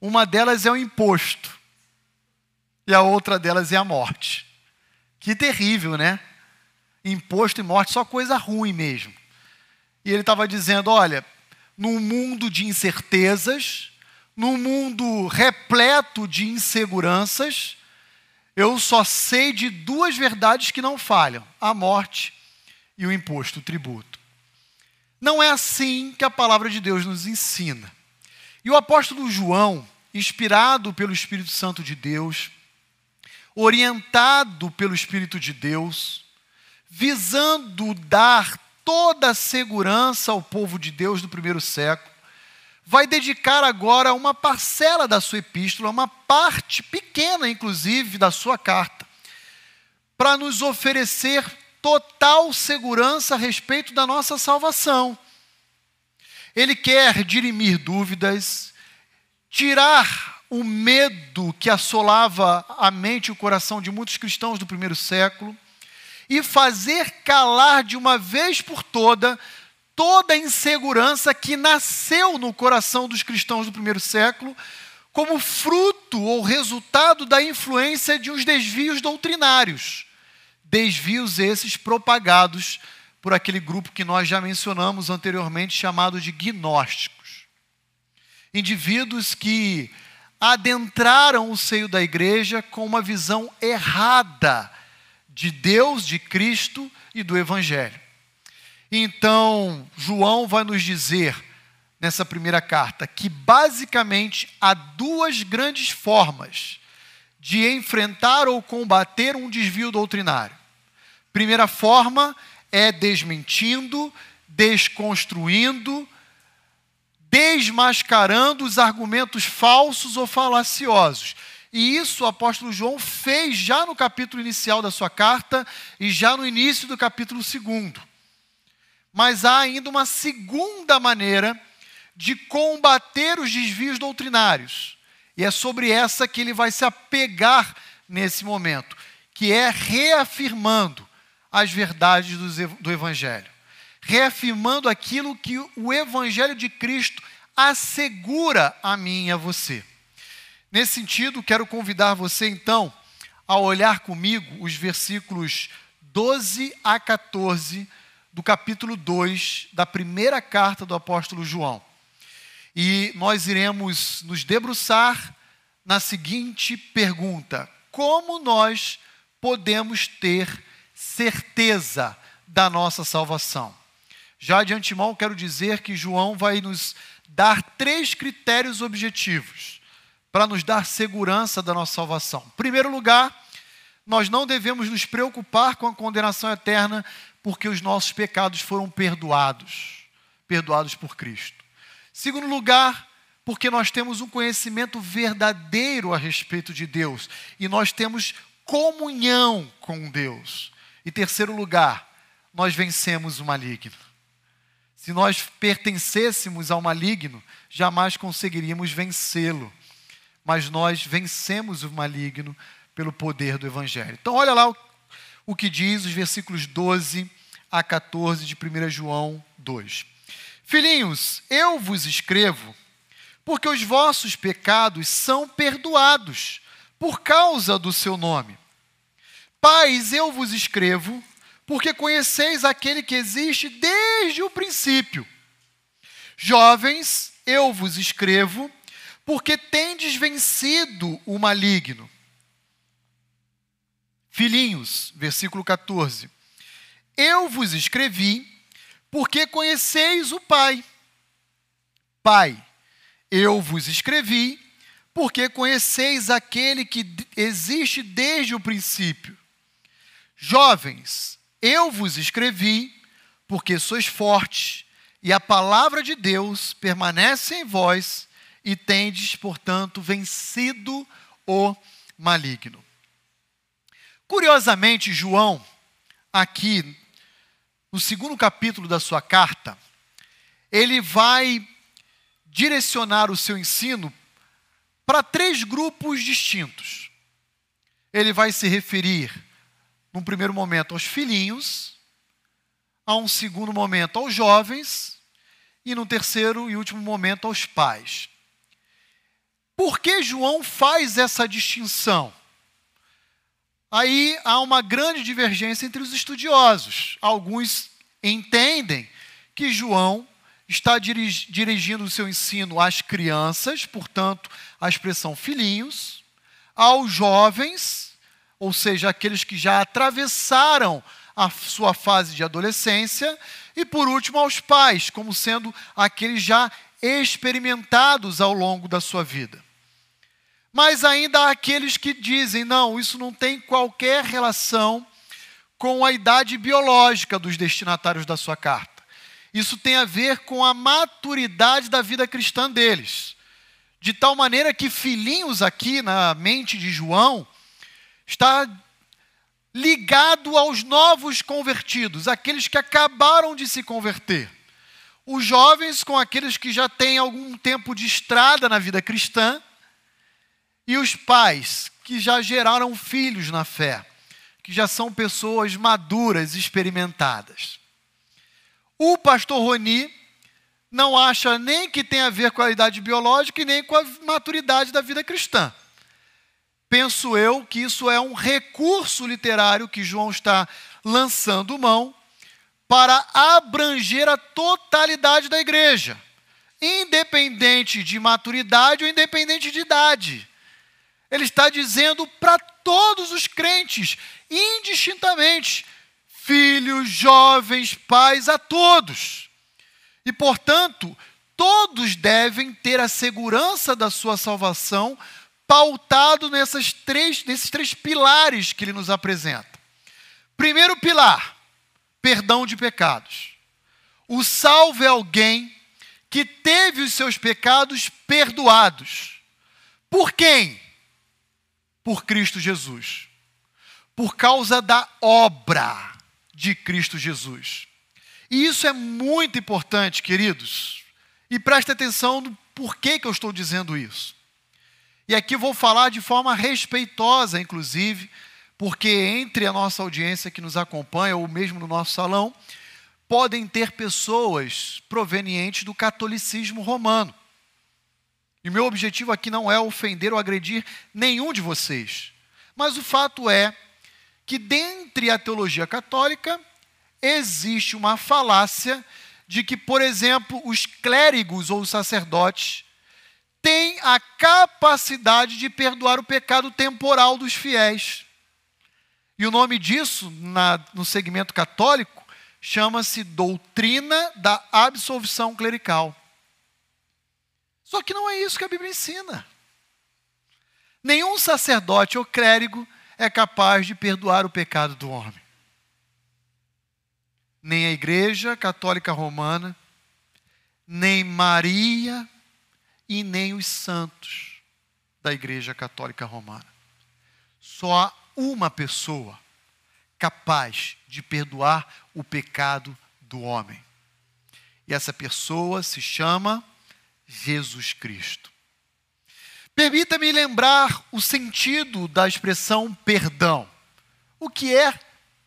Uma delas é o imposto, e a outra delas é a morte. Que terrível, né? Imposto e morte, só coisa ruim mesmo. E ele estava dizendo: olha, num mundo de incertezas, num mundo repleto de inseguranças, eu só sei de duas verdades que não falham: a morte e o imposto, o tributo. Não é assim que a palavra de Deus nos ensina. E o apóstolo João, inspirado pelo Espírito Santo de Deus, orientado pelo Espírito de Deus, visando dar toda a segurança ao povo de Deus do primeiro século, vai dedicar agora uma parcela da sua epístola, uma parte pequena, inclusive, da sua carta, para nos oferecer total segurança a respeito da nossa salvação. Ele quer dirimir dúvidas, tirar o medo que assolava a mente e o coração de muitos cristãos do primeiro século e fazer calar de uma vez por toda toda a insegurança que nasceu no coração dos cristãos do primeiro século como fruto ou resultado da influência de uns desvios doutrinários. Desvios esses propagados por aquele grupo que nós já mencionamos anteriormente, chamado de gnósticos. Indivíduos que adentraram o seio da igreja com uma visão errada de Deus, de Cristo e do Evangelho. Então, João vai nos dizer nessa primeira carta que basicamente há duas grandes formas de enfrentar ou combater um desvio doutrinário. Primeira forma é desmentindo, desconstruindo, desmascarando os argumentos falsos ou falaciosos. E isso o apóstolo João fez já no capítulo inicial da sua carta e já no início do capítulo segundo. Mas há ainda uma segunda maneira de combater os desvios doutrinários. E é sobre essa que ele vai se apegar nesse momento, que é reafirmando as verdades do Evangelho, reafirmando aquilo que o Evangelho de Cristo assegura a mim e a você. Nesse sentido, quero convidar você então a olhar comigo os versículos 12 a 14 do capítulo 2 da primeira carta do apóstolo João. E nós iremos nos debruçar na seguinte pergunta: como nós podemos ter certeza da nossa salvação? Já de antemão, quero dizer que João vai nos dar três critérios objetivos para nos dar segurança da nossa salvação. Em primeiro lugar, nós não devemos nos preocupar com a condenação eterna, porque os nossos pecados foram perdoados perdoados por Cristo. Segundo lugar, porque nós temos um conhecimento verdadeiro a respeito de Deus e nós temos comunhão com Deus. E terceiro lugar, nós vencemos o maligno. Se nós pertencêssemos ao maligno, jamais conseguiríamos vencê-lo. Mas nós vencemos o maligno pelo poder do Evangelho. Então, olha lá o, o que diz os versículos 12 a 14 de 1 João 2. Filhinhos, eu vos escrevo, porque os vossos pecados são perdoados por causa do seu nome. Pais, eu vos escrevo, porque conheceis aquele que existe desde o princípio. Jovens, eu vos escrevo, porque tendes vencido o maligno. Filhinhos, versículo 14. Eu vos escrevi porque conheceis o Pai. Pai, eu vos escrevi, porque conheceis aquele que existe desde o princípio. Jovens, eu vos escrevi, porque sois fortes, e a palavra de Deus permanece em vós, e tendes, portanto, vencido o maligno. Curiosamente, João, aqui no segundo capítulo da sua carta, ele vai direcionar o seu ensino para três grupos distintos. Ele vai se referir, num primeiro momento, aos filhinhos, a um segundo momento, aos jovens, e no terceiro e último momento, aos pais. Por que João faz essa distinção? Aí há uma grande divergência entre os estudiosos. Alguns entendem que João está dirigindo o seu ensino às crianças, portanto, a expressão filhinhos, aos jovens, ou seja, aqueles que já atravessaram a sua fase de adolescência, e por último aos pais, como sendo aqueles já experimentados ao longo da sua vida. Mas ainda há aqueles que dizem: não, isso não tem qualquer relação com a idade biológica dos destinatários da sua carta. Isso tem a ver com a maturidade da vida cristã deles. De tal maneira que filhinhos aqui na mente de João está ligado aos novos convertidos, aqueles que acabaram de se converter. Os jovens com aqueles que já têm algum tempo de estrada na vida cristã, e os pais que já geraram filhos na fé, que já são pessoas maduras, experimentadas. O pastor Roni não acha nem que tem a ver com a idade biológica e nem com a maturidade da vida cristã. Penso eu que isso é um recurso literário que João está lançando mão para abranger a totalidade da igreja, independente de maturidade ou independente de idade. Ele está dizendo para todos os crentes, indistintamente, filhos, jovens, pais, a todos. E, portanto, todos devem ter a segurança da sua salvação pautado nessas três, nesses três pilares que ele nos apresenta. Primeiro pilar, perdão de pecados. O salvo é alguém que teve os seus pecados perdoados. Por quem? Por Cristo Jesus. Por causa da obra de Cristo Jesus. E isso é muito importante, queridos. E preste atenção no porquê que eu estou dizendo isso. E aqui vou falar de forma respeitosa, inclusive, porque entre a nossa audiência que nos acompanha, ou mesmo no nosso salão, podem ter pessoas provenientes do catolicismo romano. E meu objetivo aqui não é ofender ou agredir nenhum de vocês. Mas o fato é que, dentre a teologia católica, existe uma falácia de que, por exemplo, os clérigos ou os sacerdotes têm a capacidade de perdoar o pecado temporal dos fiéis. E o nome disso, na, no segmento católico, chama-se doutrina da absolvição clerical. Só que não é isso que a Bíblia ensina. Nenhum sacerdote ou clérigo é capaz de perdoar o pecado do homem nem a Igreja Católica Romana, nem Maria e nem os santos da Igreja Católica Romana. Só há uma pessoa capaz de perdoar o pecado do homem. E essa pessoa se chama Jesus Cristo. Permita-me lembrar o sentido da expressão perdão. O que é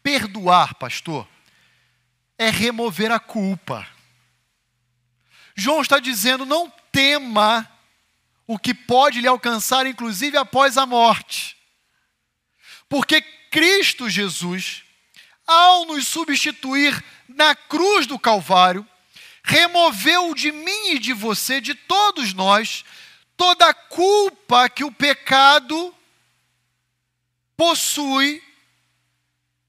perdoar, pastor? é remover a culpa. João está dizendo: não tema o que pode lhe alcançar, inclusive após a morte. Porque Cristo Jesus, ao nos substituir na cruz do Calvário, removeu de mim e de você, de todos nós, toda a culpa que o pecado possui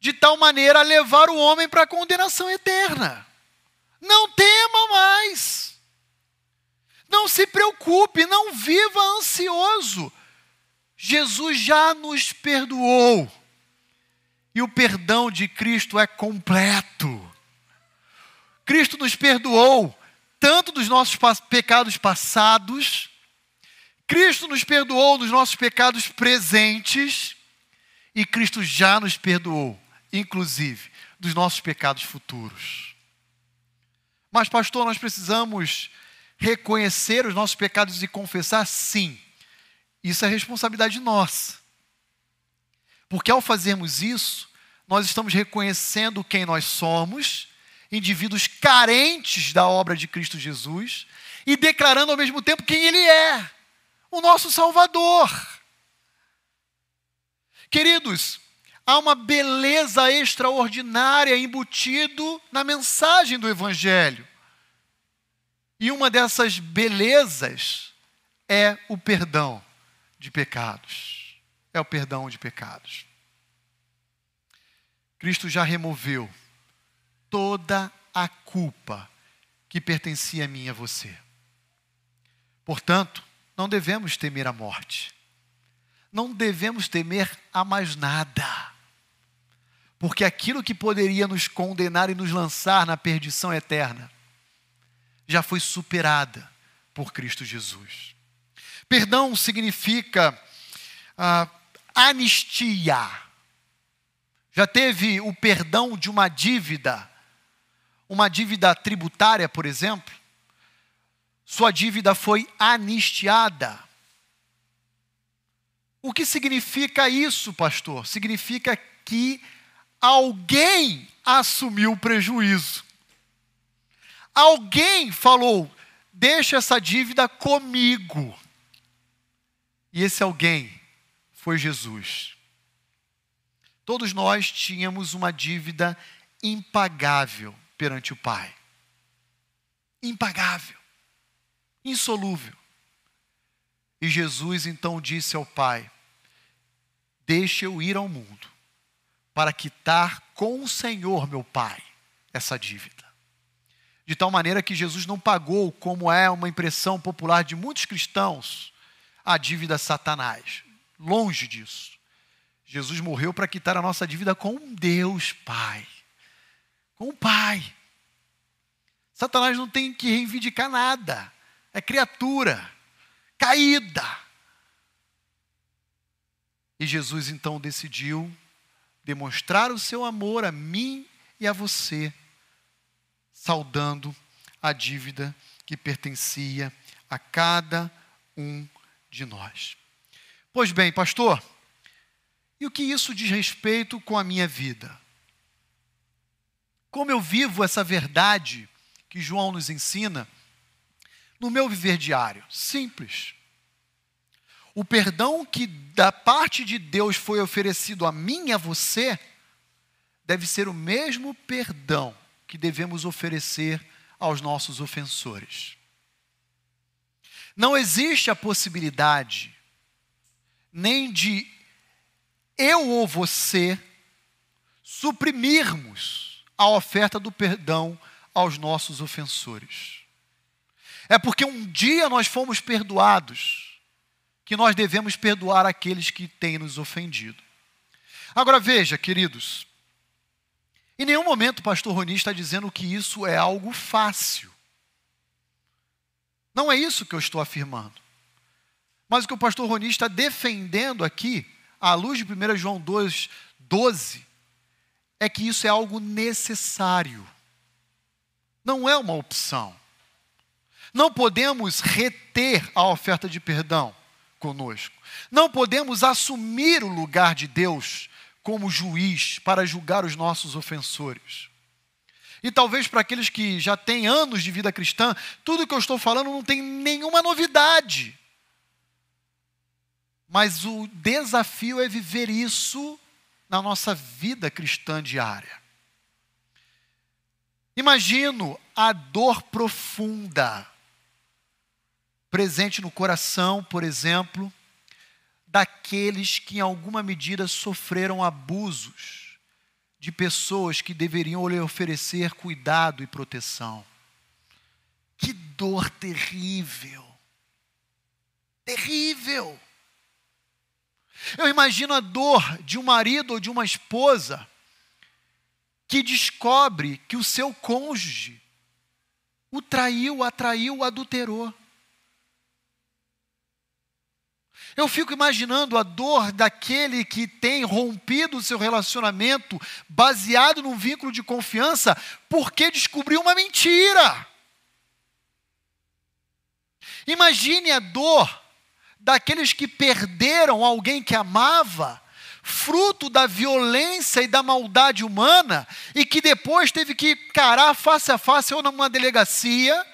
de tal maneira a levar o homem para a condenação eterna. Não tema mais. Não se preocupe, não viva ansioso. Jesus já nos perdoou. E o perdão de Cristo é completo. Cristo nos perdoou tanto dos nossos pecados passados, Cristo nos perdoou dos nossos pecados presentes, e Cristo já nos perdoou inclusive, dos nossos pecados futuros. Mas, pastor, nós precisamos reconhecer os nossos pecados e confessar? Sim. Isso é responsabilidade nossa. Porque ao fazermos isso, nós estamos reconhecendo quem nós somos, indivíduos carentes da obra de Cristo Jesus, e declarando ao mesmo tempo quem Ele é, o nosso Salvador. Queridos, há uma beleza extraordinária embutido na mensagem do Evangelho. E uma dessas belezas é o perdão de pecados. É o perdão de pecados. Cristo já removeu toda a culpa que pertencia a mim e a você. Portanto, não devemos temer a morte. Não devemos temer a mais nada porque aquilo que poderia nos condenar e nos lançar na perdição eterna já foi superada por Cristo Jesus. Perdão significa ah, anistia, Já teve o perdão de uma dívida, uma dívida tributária, por exemplo? Sua dívida foi anistiada. O que significa isso, pastor? Significa que alguém assumiu o prejuízo. Alguém falou: deixa essa dívida comigo. E esse alguém foi Jesus. Todos nós tínhamos uma dívida impagável perante o Pai. Impagável, insolúvel. E Jesus então disse ao Pai: Deixa eu ir ao mundo para quitar com o Senhor, meu Pai, essa dívida. De tal maneira que Jesus não pagou, como é uma impressão popular de muitos cristãos, a dívida a Satanás. Longe disso. Jesus morreu para quitar a nossa dívida com Deus Pai. Com o Pai. Satanás não tem que reivindicar nada. É criatura, caída. E Jesus então decidiu demonstrar o seu amor a mim e a você, saudando a dívida que pertencia a cada um de nós. Pois bem, pastor, e o que isso diz respeito com a minha vida? Como eu vivo essa verdade que João nos ensina no meu viver diário? Simples. O perdão que da parte de Deus foi oferecido a mim e a você deve ser o mesmo perdão que devemos oferecer aos nossos ofensores. Não existe a possibilidade nem de eu ou você suprimirmos a oferta do perdão aos nossos ofensores. É porque um dia nós fomos perdoados que nós devemos perdoar aqueles que têm nos ofendido. Agora veja, queridos, em nenhum momento o pastor Roni está dizendo que isso é algo fácil. Não é isso que eu estou afirmando. Mas o que o pastor Roni está defendendo aqui, à luz de 1 João 2, 12, é que isso é algo necessário. Não é uma opção. Não podemos reter a oferta de perdão conosco. Não podemos assumir o lugar de Deus como juiz para julgar os nossos ofensores. E talvez para aqueles que já têm anos de vida cristã, tudo que eu estou falando não tem nenhuma novidade. Mas o desafio é viver isso na nossa vida cristã diária. Imagino a dor profunda presente no coração, por exemplo, daqueles que em alguma medida sofreram abusos de pessoas que deveriam lhe oferecer cuidado e proteção. Que dor terrível! Terrível! Eu imagino a dor de um marido ou de uma esposa que descobre que o seu cônjuge o traiu, atraiu, adulterou. Eu fico imaginando a dor daquele que tem rompido o seu relacionamento baseado num vínculo de confiança porque descobriu uma mentira. Imagine a dor daqueles que perderam alguém que amava, fruto da violência e da maldade humana, e que depois teve que encarar face a face ou numa delegacia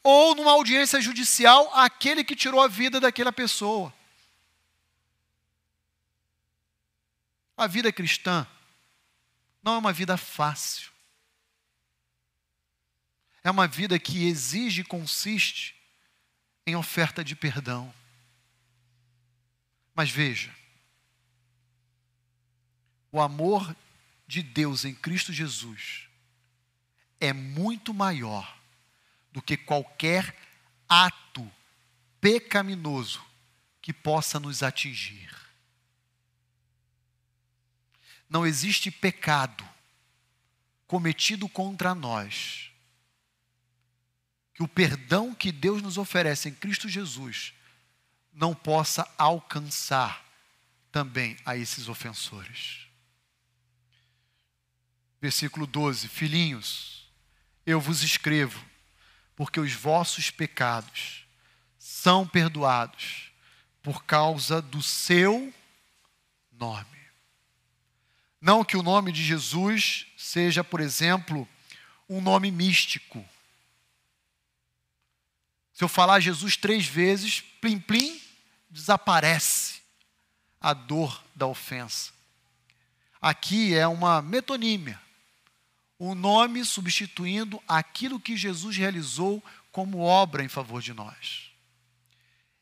ou numa audiência judicial aquele que tirou a vida daquela pessoa. A vida cristã não é uma vida fácil. É uma vida que exige e consiste em oferta de perdão. Mas veja, o amor de Deus em Cristo Jesus é muito maior do que qualquer ato pecaminoso que possa nos atingir. Não existe pecado cometido contra nós que o perdão que Deus nos oferece em Cristo Jesus não possa alcançar também a esses ofensores. Versículo 12: Filhinhos, eu vos escrevo, porque os vossos pecados são perdoados por causa do seu nome. Não que o nome de Jesus seja, por exemplo, um nome místico. Se eu falar Jesus três vezes, plim plim, desaparece a dor da ofensa. Aqui é uma metonímia, um nome substituindo aquilo que Jesus realizou como obra em favor de nós.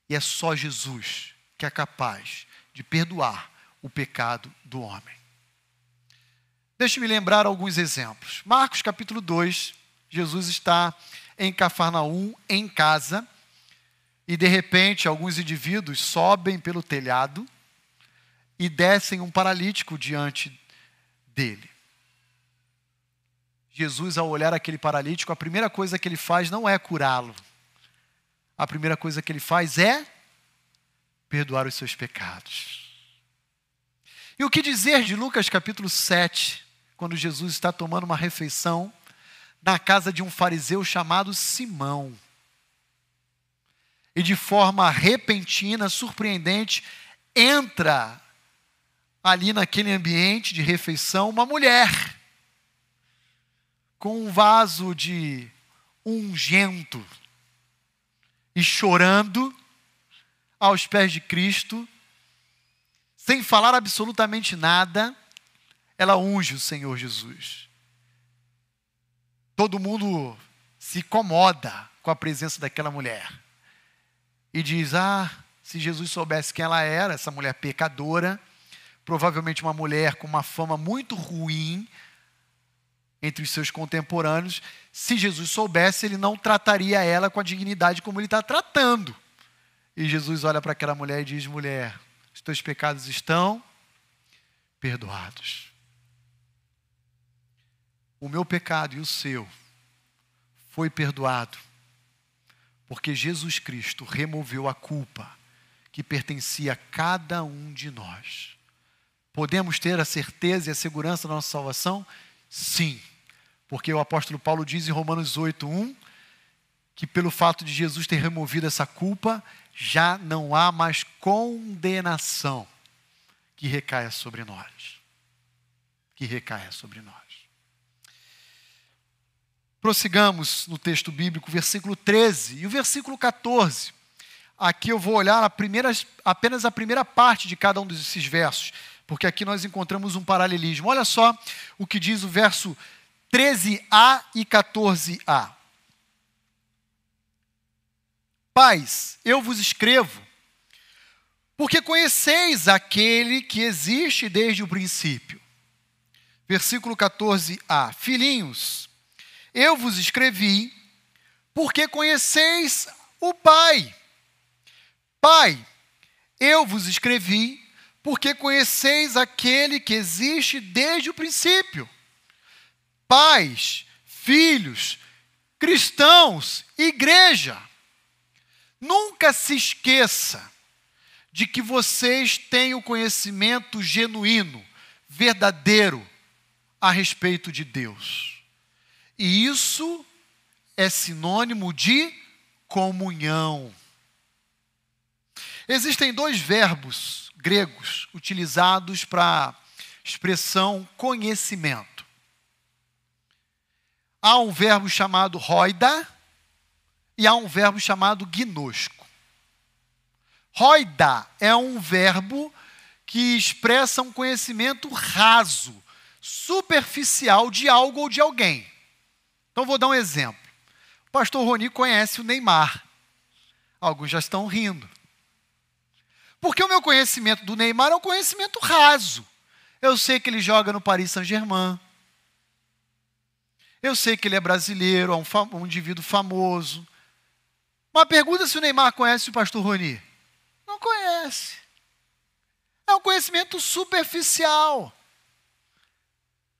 E é só Jesus que é capaz de perdoar o pecado do homem. Deixe-me lembrar alguns exemplos. Marcos capítulo 2, Jesus está em Cafarnaum, em casa, e de repente alguns indivíduos sobem pelo telhado e descem um paralítico diante dele. Jesus, ao olhar aquele paralítico, a primeira coisa que ele faz não é curá-lo. A primeira coisa que ele faz é perdoar os seus pecados. E o que dizer de Lucas capítulo 7, quando Jesus está tomando uma refeição na casa de um fariseu chamado Simão. E de forma repentina, surpreendente, entra ali naquele ambiente de refeição uma mulher com um vaso de ungento e chorando aos pés de Cristo, sem falar absolutamente nada, ela unge o Senhor Jesus. Todo mundo se incomoda com a presença daquela mulher. E diz: Ah, se Jesus soubesse quem ela era, essa mulher pecadora, provavelmente uma mulher com uma fama muito ruim entre os seus contemporâneos, se Jesus soubesse, ele não trataria ela com a dignidade como ele está tratando. E Jesus olha para aquela mulher e diz: Mulher, os teus pecados estão perdoados o meu pecado e o seu foi perdoado, porque Jesus Cristo removeu a culpa que pertencia a cada um de nós. Podemos ter a certeza e a segurança da nossa salvação? Sim, porque o apóstolo Paulo diz em Romanos 8:1 que pelo fato de Jesus ter removido essa culpa, já não há mais condenação que recaia sobre nós. Que recaia sobre nós. Prossigamos no texto bíblico, versículo 13 e o versículo 14. Aqui eu vou olhar a primeira, apenas a primeira parte de cada um desses versos, porque aqui nós encontramos um paralelismo. Olha só o que diz o verso 13a e 14a. Pais, eu vos escrevo, porque conheceis aquele que existe desde o princípio. Versículo 14a. Filhinhos, eu vos escrevi porque conheceis o Pai. Pai, eu vos escrevi porque conheceis aquele que existe desde o princípio. Pais, filhos, cristãos, igreja, nunca se esqueça de que vocês têm o conhecimento genuíno, verdadeiro a respeito de Deus. E isso é sinônimo de comunhão. Existem dois verbos gregos utilizados para expressão conhecimento. Há um verbo chamado roida e há um verbo chamado gnosco. Roida é um verbo que expressa um conhecimento raso, superficial de algo ou de alguém. Então vou dar um exemplo. O pastor Roni conhece o Neymar. Alguns já estão rindo. Porque o meu conhecimento do Neymar é um conhecimento raso. Eu sei que ele joga no Paris Saint-Germain. Eu sei que ele é brasileiro, é um, um indivíduo famoso. Uma pergunta se o Neymar conhece o pastor Roni. Não conhece. É um conhecimento superficial.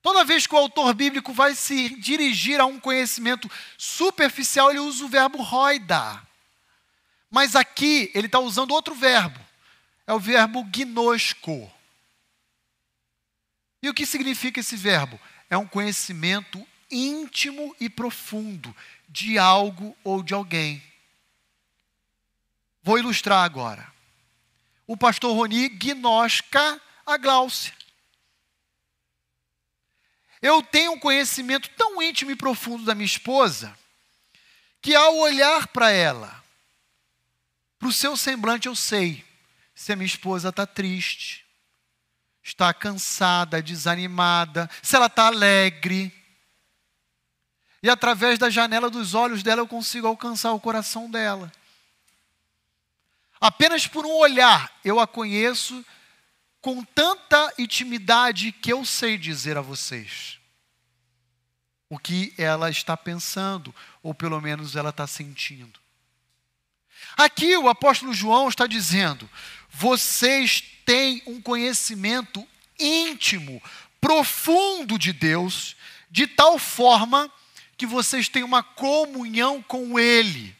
Toda vez que o autor bíblico vai se dirigir a um conhecimento superficial, ele usa o verbo roida. Mas aqui ele está usando outro verbo. É o verbo gnosco. E o que significa esse verbo? é um conhecimento íntimo e profundo de algo ou de alguém. Vou ilustrar agora. O pastor Roni gnosca a Gláucia. Eu tenho um conhecimento tão íntimo e profundo da minha esposa que ao olhar para ela, para o seu semblante, eu sei se a minha esposa está triste, está cansada, desanimada, se ela está alegre. E através da janela dos olhos dela eu consigo alcançar o coração dela. Apenas por um olhar eu a conheço com tanta intimidade que eu sei dizer a vocês o que ela está pensando, ou pelo menos ela está sentindo. Aqui o apóstolo João está dizendo: vocês têm um conhecimento íntimo, profundo de Deus, de tal forma que vocês têm uma comunhão com Ele.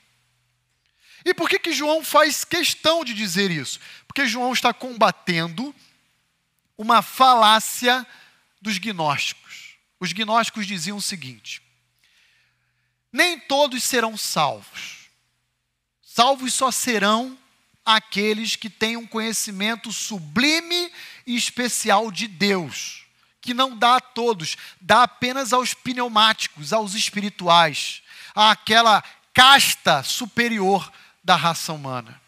E por que, que João faz questão de dizer isso? Porque João está combatendo uma falácia dos gnósticos. Os gnósticos diziam o seguinte: nem todos serão salvos. Salvos só serão aqueles que têm um conhecimento sublime e especial de Deus, que não dá a todos, dá apenas aos pneumáticos, aos espirituais, àquela casta superior da raça humana.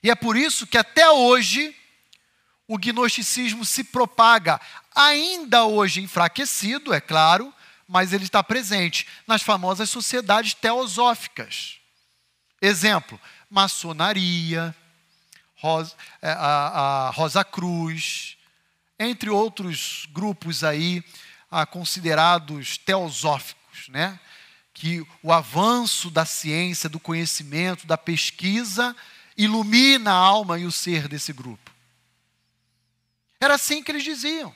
E é por isso que até hoje o gnosticismo se propaga, ainda hoje enfraquecido, é claro, mas ele está presente nas famosas sociedades teosóficas. Exemplo, maçonaria, Rosa, é, a, a Rosa Cruz, entre outros grupos aí ah, considerados teosóficos, né? que o avanço da ciência, do conhecimento, da pesquisa ilumina a alma e o ser desse grupo. Era assim que eles diziam.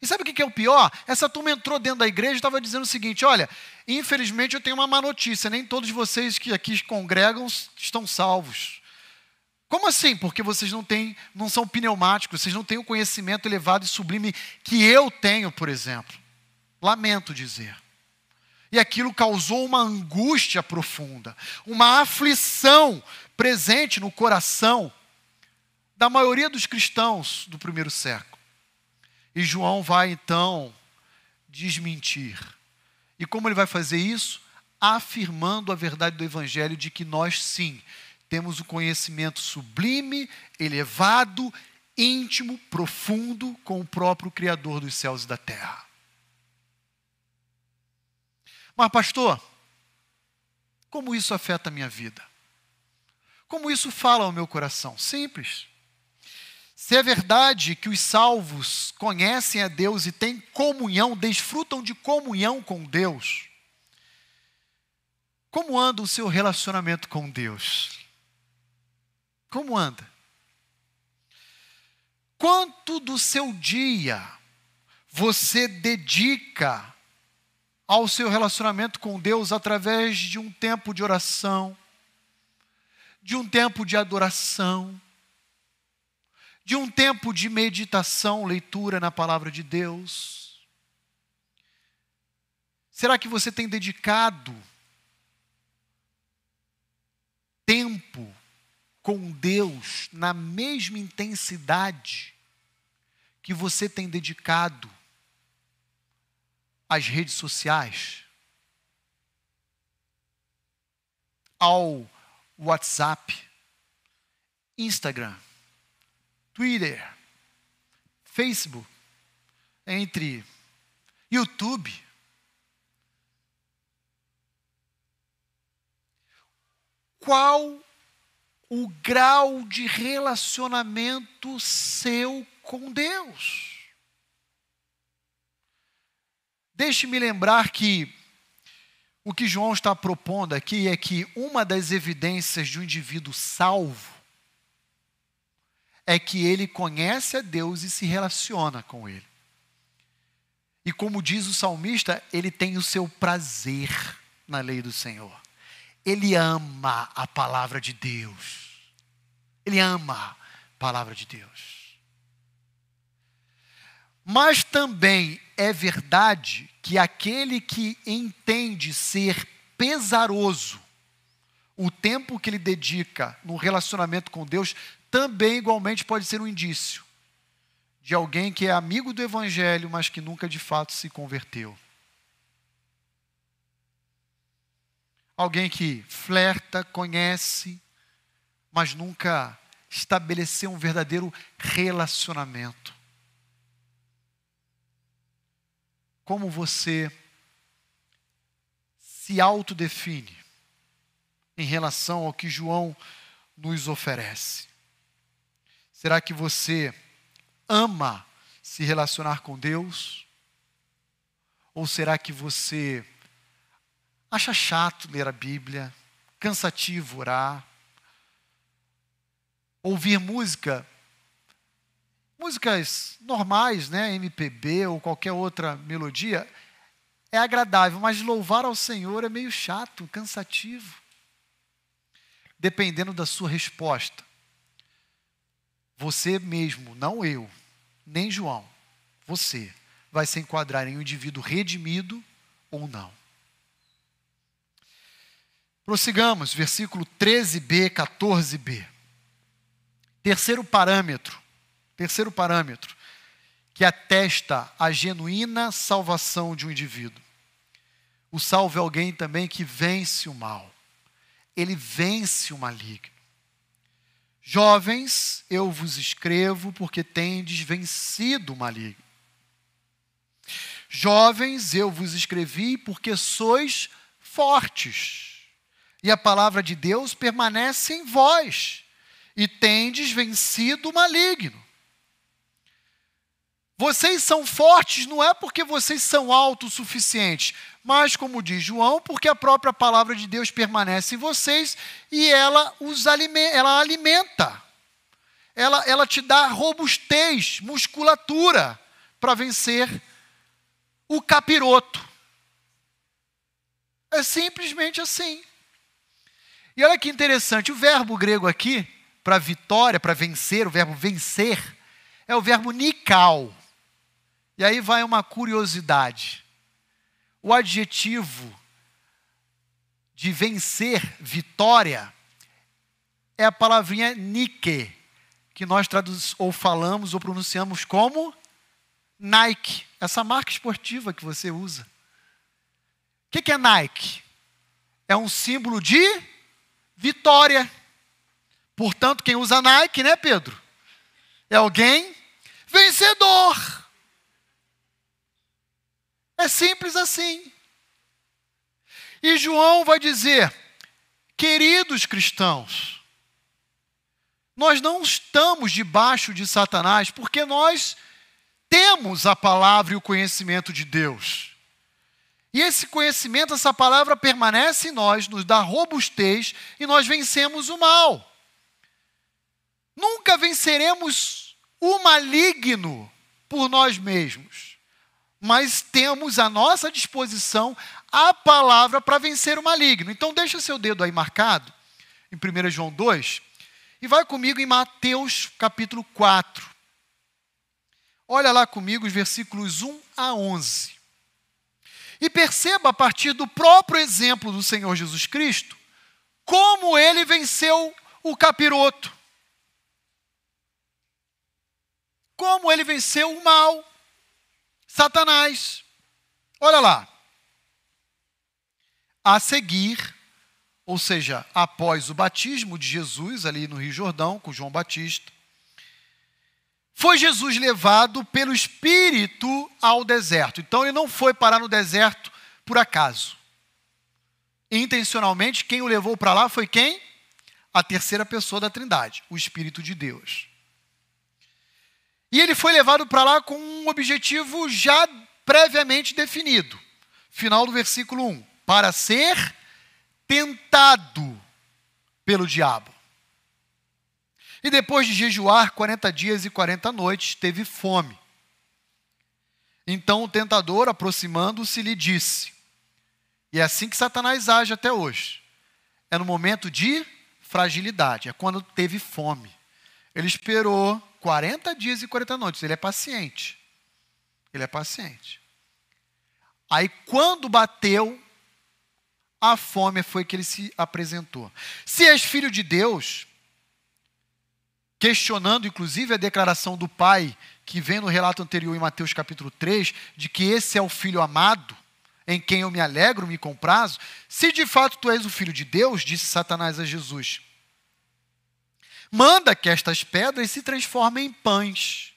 E sabe o que é o pior? Essa turma entrou dentro da igreja e estava dizendo o seguinte: olha, infelizmente eu tenho uma má notícia, nem todos vocês que aqui congregam estão salvos. Como assim? Porque vocês não têm, não são pneumáticos, vocês não têm o conhecimento elevado e sublime que eu tenho, por exemplo. Lamento dizer. E aquilo causou uma angústia profunda, uma aflição presente no coração da maioria dos cristãos do primeiro século. E João vai então desmentir. E como ele vai fazer isso? Afirmando a verdade do Evangelho de que nós sim temos o conhecimento sublime, elevado, íntimo, profundo com o próprio Criador dos céus e da terra. Mas, pastor, como isso afeta a minha vida? Como isso fala ao meu coração? Simples. Se é verdade que os salvos conhecem a Deus e têm comunhão, desfrutam de comunhão com Deus, como anda o seu relacionamento com Deus? Como anda? Quanto do seu dia você dedica ao seu relacionamento com Deus através de um tempo de oração, de um tempo de adoração, de um tempo de meditação, leitura na palavra de Deus? Será que você tem dedicado tempo com Deus na mesma intensidade que você tem dedicado às redes sociais? Ao WhatsApp, Instagram, Twitter, Facebook, entre YouTube. Qual o grau de relacionamento seu com Deus? Deixe-me lembrar que o que João está propondo aqui é que uma das evidências de um indivíduo salvo é que ele conhece a Deus e se relaciona com Ele. E como diz o salmista, ele tem o seu prazer na lei do Senhor. Ele ama a palavra de Deus. Ele ama a palavra de Deus. Mas também é verdade que aquele que entende ser pesaroso o tempo que ele dedica no relacionamento com Deus também igualmente pode ser um indício de alguém que é amigo do evangelho, mas que nunca de fato se converteu. Alguém que flerta, conhece, mas nunca estabeleceu um verdadeiro relacionamento. Como você se autodefine em relação ao que João nos oferece? Será que você ama se relacionar com Deus? Ou será que você acha chato ler a Bíblia, cansativo orar, ouvir música, músicas normais, né, MPB ou qualquer outra melodia, é agradável, mas louvar ao Senhor é meio chato, cansativo. Dependendo da sua resposta, você mesmo, não eu, nem João, você vai se enquadrar em um indivíduo redimido ou não. Prossigamos, versículo 13b, 14b. Terceiro parâmetro, terceiro parâmetro, que atesta a genuína salvação de um indivíduo. O salvo é alguém também que vence o mal. Ele vence o maligno. Jovens, eu vos escrevo porque tendes vencido o maligno. Jovens, eu vos escrevi porque sois fortes e a palavra de Deus permanece em vós, e tendes vencido o maligno. Vocês são fortes não é porque vocês são autossuficientes, mas, como diz João, porque a própria palavra de Deus permanece em vocês e ela os alimenta, ela alimenta. Ela, ela te dá robustez, musculatura para vencer o capiroto. É simplesmente assim. E olha que interessante, o verbo grego aqui, para vitória, para vencer, o verbo vencer, é o verbo nikal. E aí vai uma curiosidade. O adjetivo de vencer, vitória, é a palavrinha nike, que nós traduzimos ou falamos ou pronunciamos como Nike, essa marca esportiva que você usa. O que é Nike? É um símbolo de vitória. Portanto, quem usa Nike, né, Pedro? É alguém vencedor. É simples assim. E João vai dizer: queridos cristãos, nós não estamos debaixo de Satanás porque nós temos a palavra e o conhecimento de Deus. E esse conhecimento, essa palavra permanece em nós, nos dá robustez e nós vencemos o mal. Nunca venceremos o maligno por nós mesmos, mas temos à nossa disposição a palavra para vencer o maligno. Então, deixa seu dedo aí marcado, em 1 João 2, e vai comigo em Mateus capítulo 4. Olha lá comigo os versículos 1 a 11. E perceba a partir do próprio exemplo do Senhor Jesus Cristo, como ele venceu o capiroto. Como ele venceu o mal, Satanás. Olha lá. A seguir, ou seja, após o batismo de Jesus ali no Rio Jordão com João Batista, foi Jesus levado pelo Espírito ao deserto. Então ele não foi parar no deserto por acaso. Intencionalmente, quem o levou para lá foi quem? A terceira pessoa da Trindade, o Espírito de Deus. E ele foi levado para lá com um objetivo já previamente definido. Final do versículo 1. Para ser tentado pelo diabo. E depois de jejuar 40 dias e 40 noites, teve fome. Então o tentador, aproximando-se, lhe disse: E é assim que Satanás age até hoje. É no momento de fragilidade, é quando teve fome. Ele esperou 40 dias e 40 noites, ele é paciente. Ele é paciente. Aí, quando bateu, a fome foi que ele se apresentou. Se és filho de Deus, questionando inclusive a declaração do pai, que vem no relato anterior em Mateus capítulo 3, de que esse é o filho amado, em quem eu me alegro, me comprazo, se de fato tu és o filho de Deus, disse Satanás a Jesus, manda que estas pedras se transformem em pães.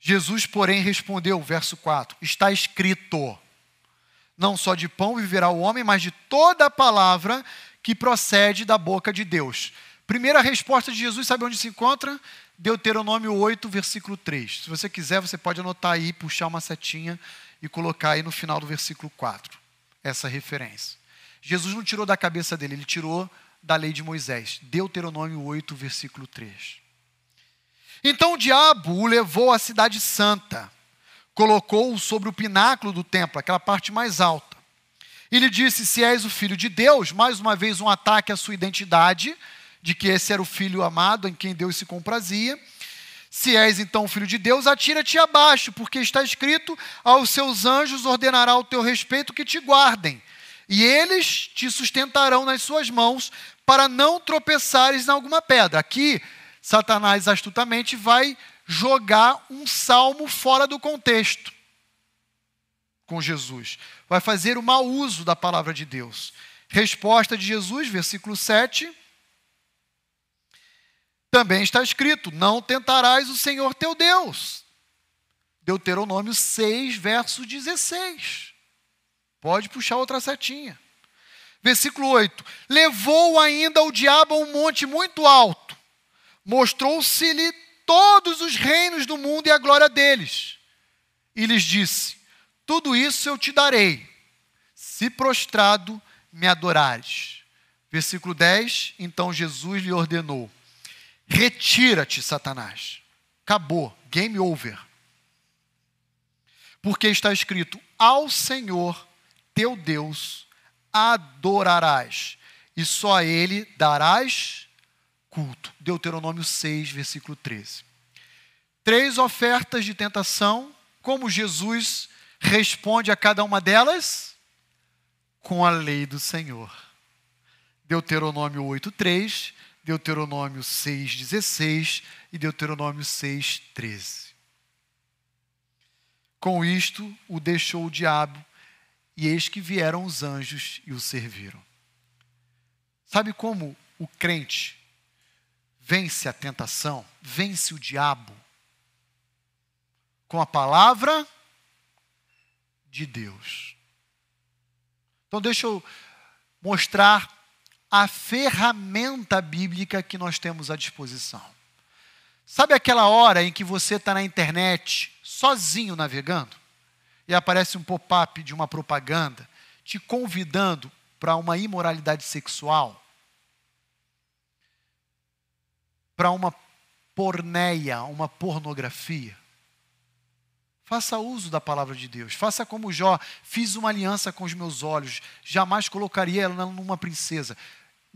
Jesus, porém, respondeu, verso 4: Está escrito: Não só de pão viverá o homem, mas de toda a palavra que procede da boca de Deus. Primeira resposta de Jesus, sabe onde se encontra? Deuteronômio 8, versículo 3. Se você quiser, você pode anotar aí, puxar uma setinha e colocar aí no final do versículo 4, essa referência. Jesus não tirou da cabeça dele, ele tirou da lei de Moisés. Deuteronômio 8, versículo 3. Então o diabo o levou à cidade santa, colocou-o sobre o pináculo do templo, aquela parte mais alta. E lhe disse: Se és o filho de Deus, mais uma vez um ataque à sua identidade, de que esse era o filho amado em quem Deus se comprazia. Se és então filho de Deus, atira-te abaixo, porque está escrito: aos seus anjos ordenará o teu respeito que te guardem, e eles te sustentarão nas suas mãos, para não tropeçares em alguma pedra. Aqui Satanás astutamente vai jogar um salmo fora do contexto com Jesus. Vai fazer o mau uso da palavra de Deus. Resposta de Jesus, versículo 7. Também está escrito: Não tentarás o Senhor teu Deus. Deuteronômio 6, verso 16. Pode puxar outra setinha. Versículo 8: Levou ainda o diabo a um monte muito alto mostrou-se-lhe todos os reinos do mundo e a glória deles. E lhes disse: Tudo isso eu te darei, se prostrado me adorares. Versículo 10: Então Jesus lhe ordenou: Retira-te, Satanás. Acabou, game over. Porque está escrito: Ao Senhor teu Deus adorarás, e só a Ele darás culto. Deuteronômio 6, versículo 13. Três ofertas de tentação, como Jesus responde a cada uma delas? Com a lei do Senhor. Deuteronômio 8, 3, Deuteronômio 6, 16 e Deuteronômio 6, 13. Com isto, o deixou o diabo, e eis que vieram os anjos e o serviram. Sabe como o crente vence a tentação, vence o diabo com a palavra de Deus. Então, deixa eu mostrar a ferramenta bíblica que nós temos à disposição. Sabe aquela hora em que você está na internet, sozinho navegando, e aparece um pop-up de uma propaganda te convidando para uma imoralidade sexual? para uma porneia, uma pornografia. Faça uso da palavra de Deus. Faça como Jó, fiz uma aliança com os meus olhos, jamais colocaria ela numa princesa.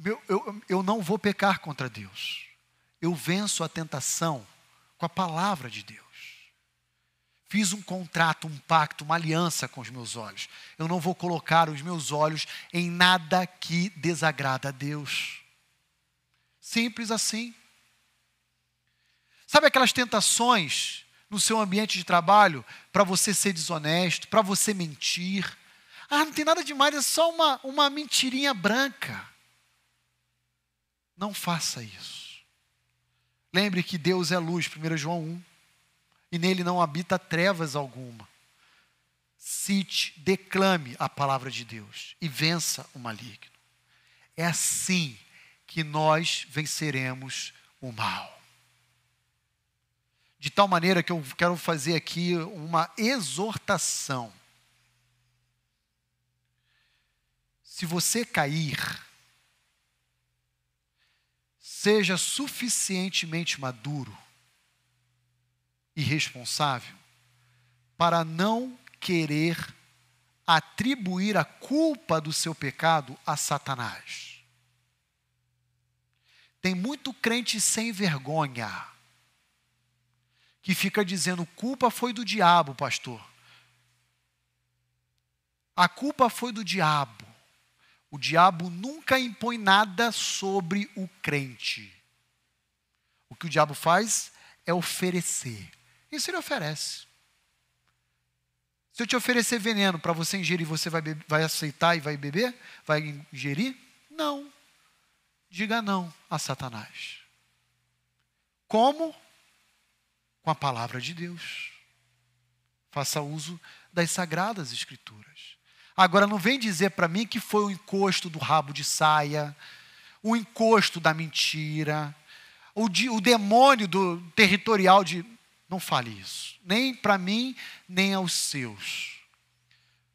Eu, eu, eu não vou pecar contra Deus. Eu venço a tentação com a palavra de Deus. Fiz um contrato, um pacto, uma aliança com os meus olhos. Eu não vou colocar os meus olhos em nada que desagrada a Deus. Simples assim. Sabe aquelas tentações no seu ambiente de trabalho para você ser desonesto, para você mentir? Ah, não tem nada demais, é só uma, uma mentirinha branca. Não faça isso. Lembre que Deus é luz, 1 João 1, e nele não habita trevas alguma. Cite, declame a palavra de Deus e vença o maligno. É assim que nós venceremos o mal. De tal maneira que eu quero fazer aqui uma exortação. Se você cair, seja suficientemente maduro e responsável para não querer atribuir a culpa do seu pecado a Satanás. Tem muito crente sem vergonha que fica dizendo: culpa foi do diabo, pastor. A culpa foi do diabo. O diabo nunca impõe nada sobre o crente. O que o diabo faz é oferecer. Isso ele oferece. Se eu te oferecer veneno para você ingerir, você vai, vai aceitar e vai beber? Vai ingerir? Não. Diga não a Satanás. Como? Com a palavra de Deus. Faça uso das sagradas escrituras. Agora, não vem dizer para mim que foi o encosto do rabo de saia, o encosto da mentira, o, de, o demônio do territorial de. Não fale isso. Nem para mim, nem aos seus.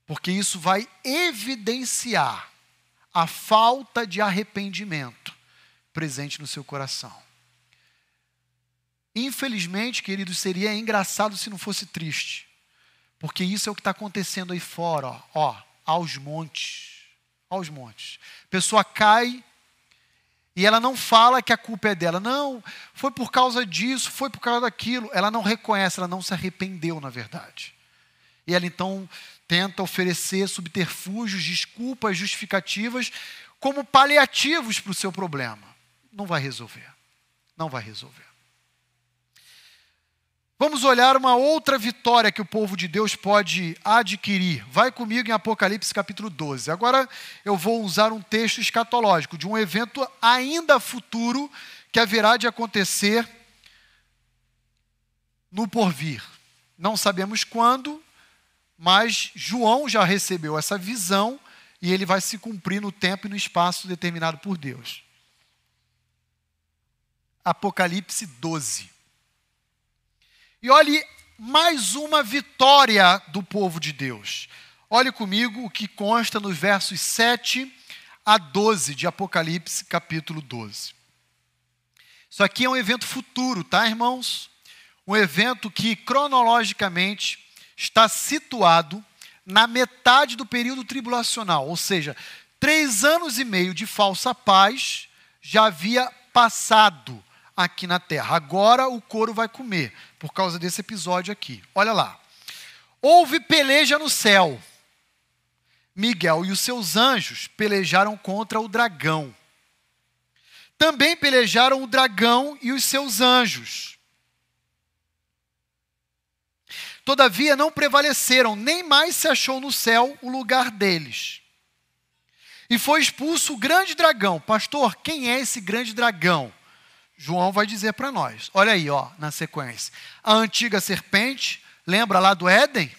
Porque isso vai evidenciar a falta de arrependimento presente no seu coração. Infelizmente, queridos, seria engraçado se não fosse triste. Porque isso é o que está acontecendo aí fora, ó, ó, aos montes. Aos montes. A pessoa cai e ela não fala que a culpa é dela. Não, foi por causa disso, foi por causa daquilo. Ela não reconhece, ela não se arrependeu, na verdade. E ela então tenta oferecer subterfúgios, desculpas, justificativas, como paliativos para o seu problema. Não vai resolver. Não vai resolver. Vamos olhar uma outra vitória que o povo de Deus pode adquirir. Vai comigo em Apocalipse capítulo 12. Agora eu vou usar um texto escatológico de um evento ainda futuro que haverá de acontecer no porvir. Não sabemos quando, mas João já recebeu essa visão e ele vai se cumprir no tempo e no espaço determinado por Deus. Apocalipse 12. E olhe mais uma vitória do povo de Deus. Olhe comigo o que consta nos versos 7 a 12 de Apocalipse, capítulo 12. Isso aqui é um evento futuro, tá, irmãos? Um evento que cronologicamente está situado na metade do período tribulacional, ou seja, três anos e meio de falsa paz já havia passado aqui na terra. Agora o couro vai comer, por causa desse episódio aqui. Olha lá. Houve peleja no céu. Miguel e os seus anjos pelejaram contra o dragão. Também pelejaram o dragão e os seus anjos. Todavia não prevaleceram, nem mais se achou no céu o lugar deles. E foi expulso o grande dragão. Pastor, quem é esse grande dragão? João vai dizer para nós. Olha aí, ó, na sequência. A antiga serpente, lembra lá do Éden?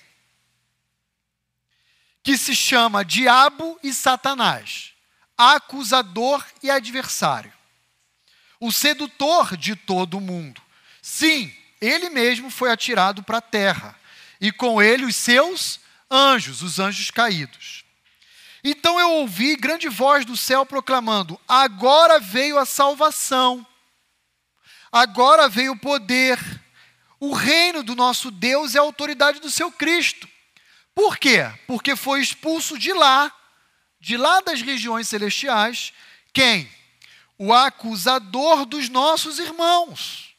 Que se chama Diabo e Satanás, acusador e adversário. O sedutor de todo o mundo. Sim, ele mesmo foi atirado para a terra, e com ele os seus anjos, os anjos caídos. Então eu ouvi grande voz do céu proclamando: Agora veio a salvação Agora veio o poder, o reino do nosso Deus e a autoridade do seu Cristo. Por quê? Porque foi expulso de lá, de lá das regiões celestiais, quem? O acusador dos nossos irmãos.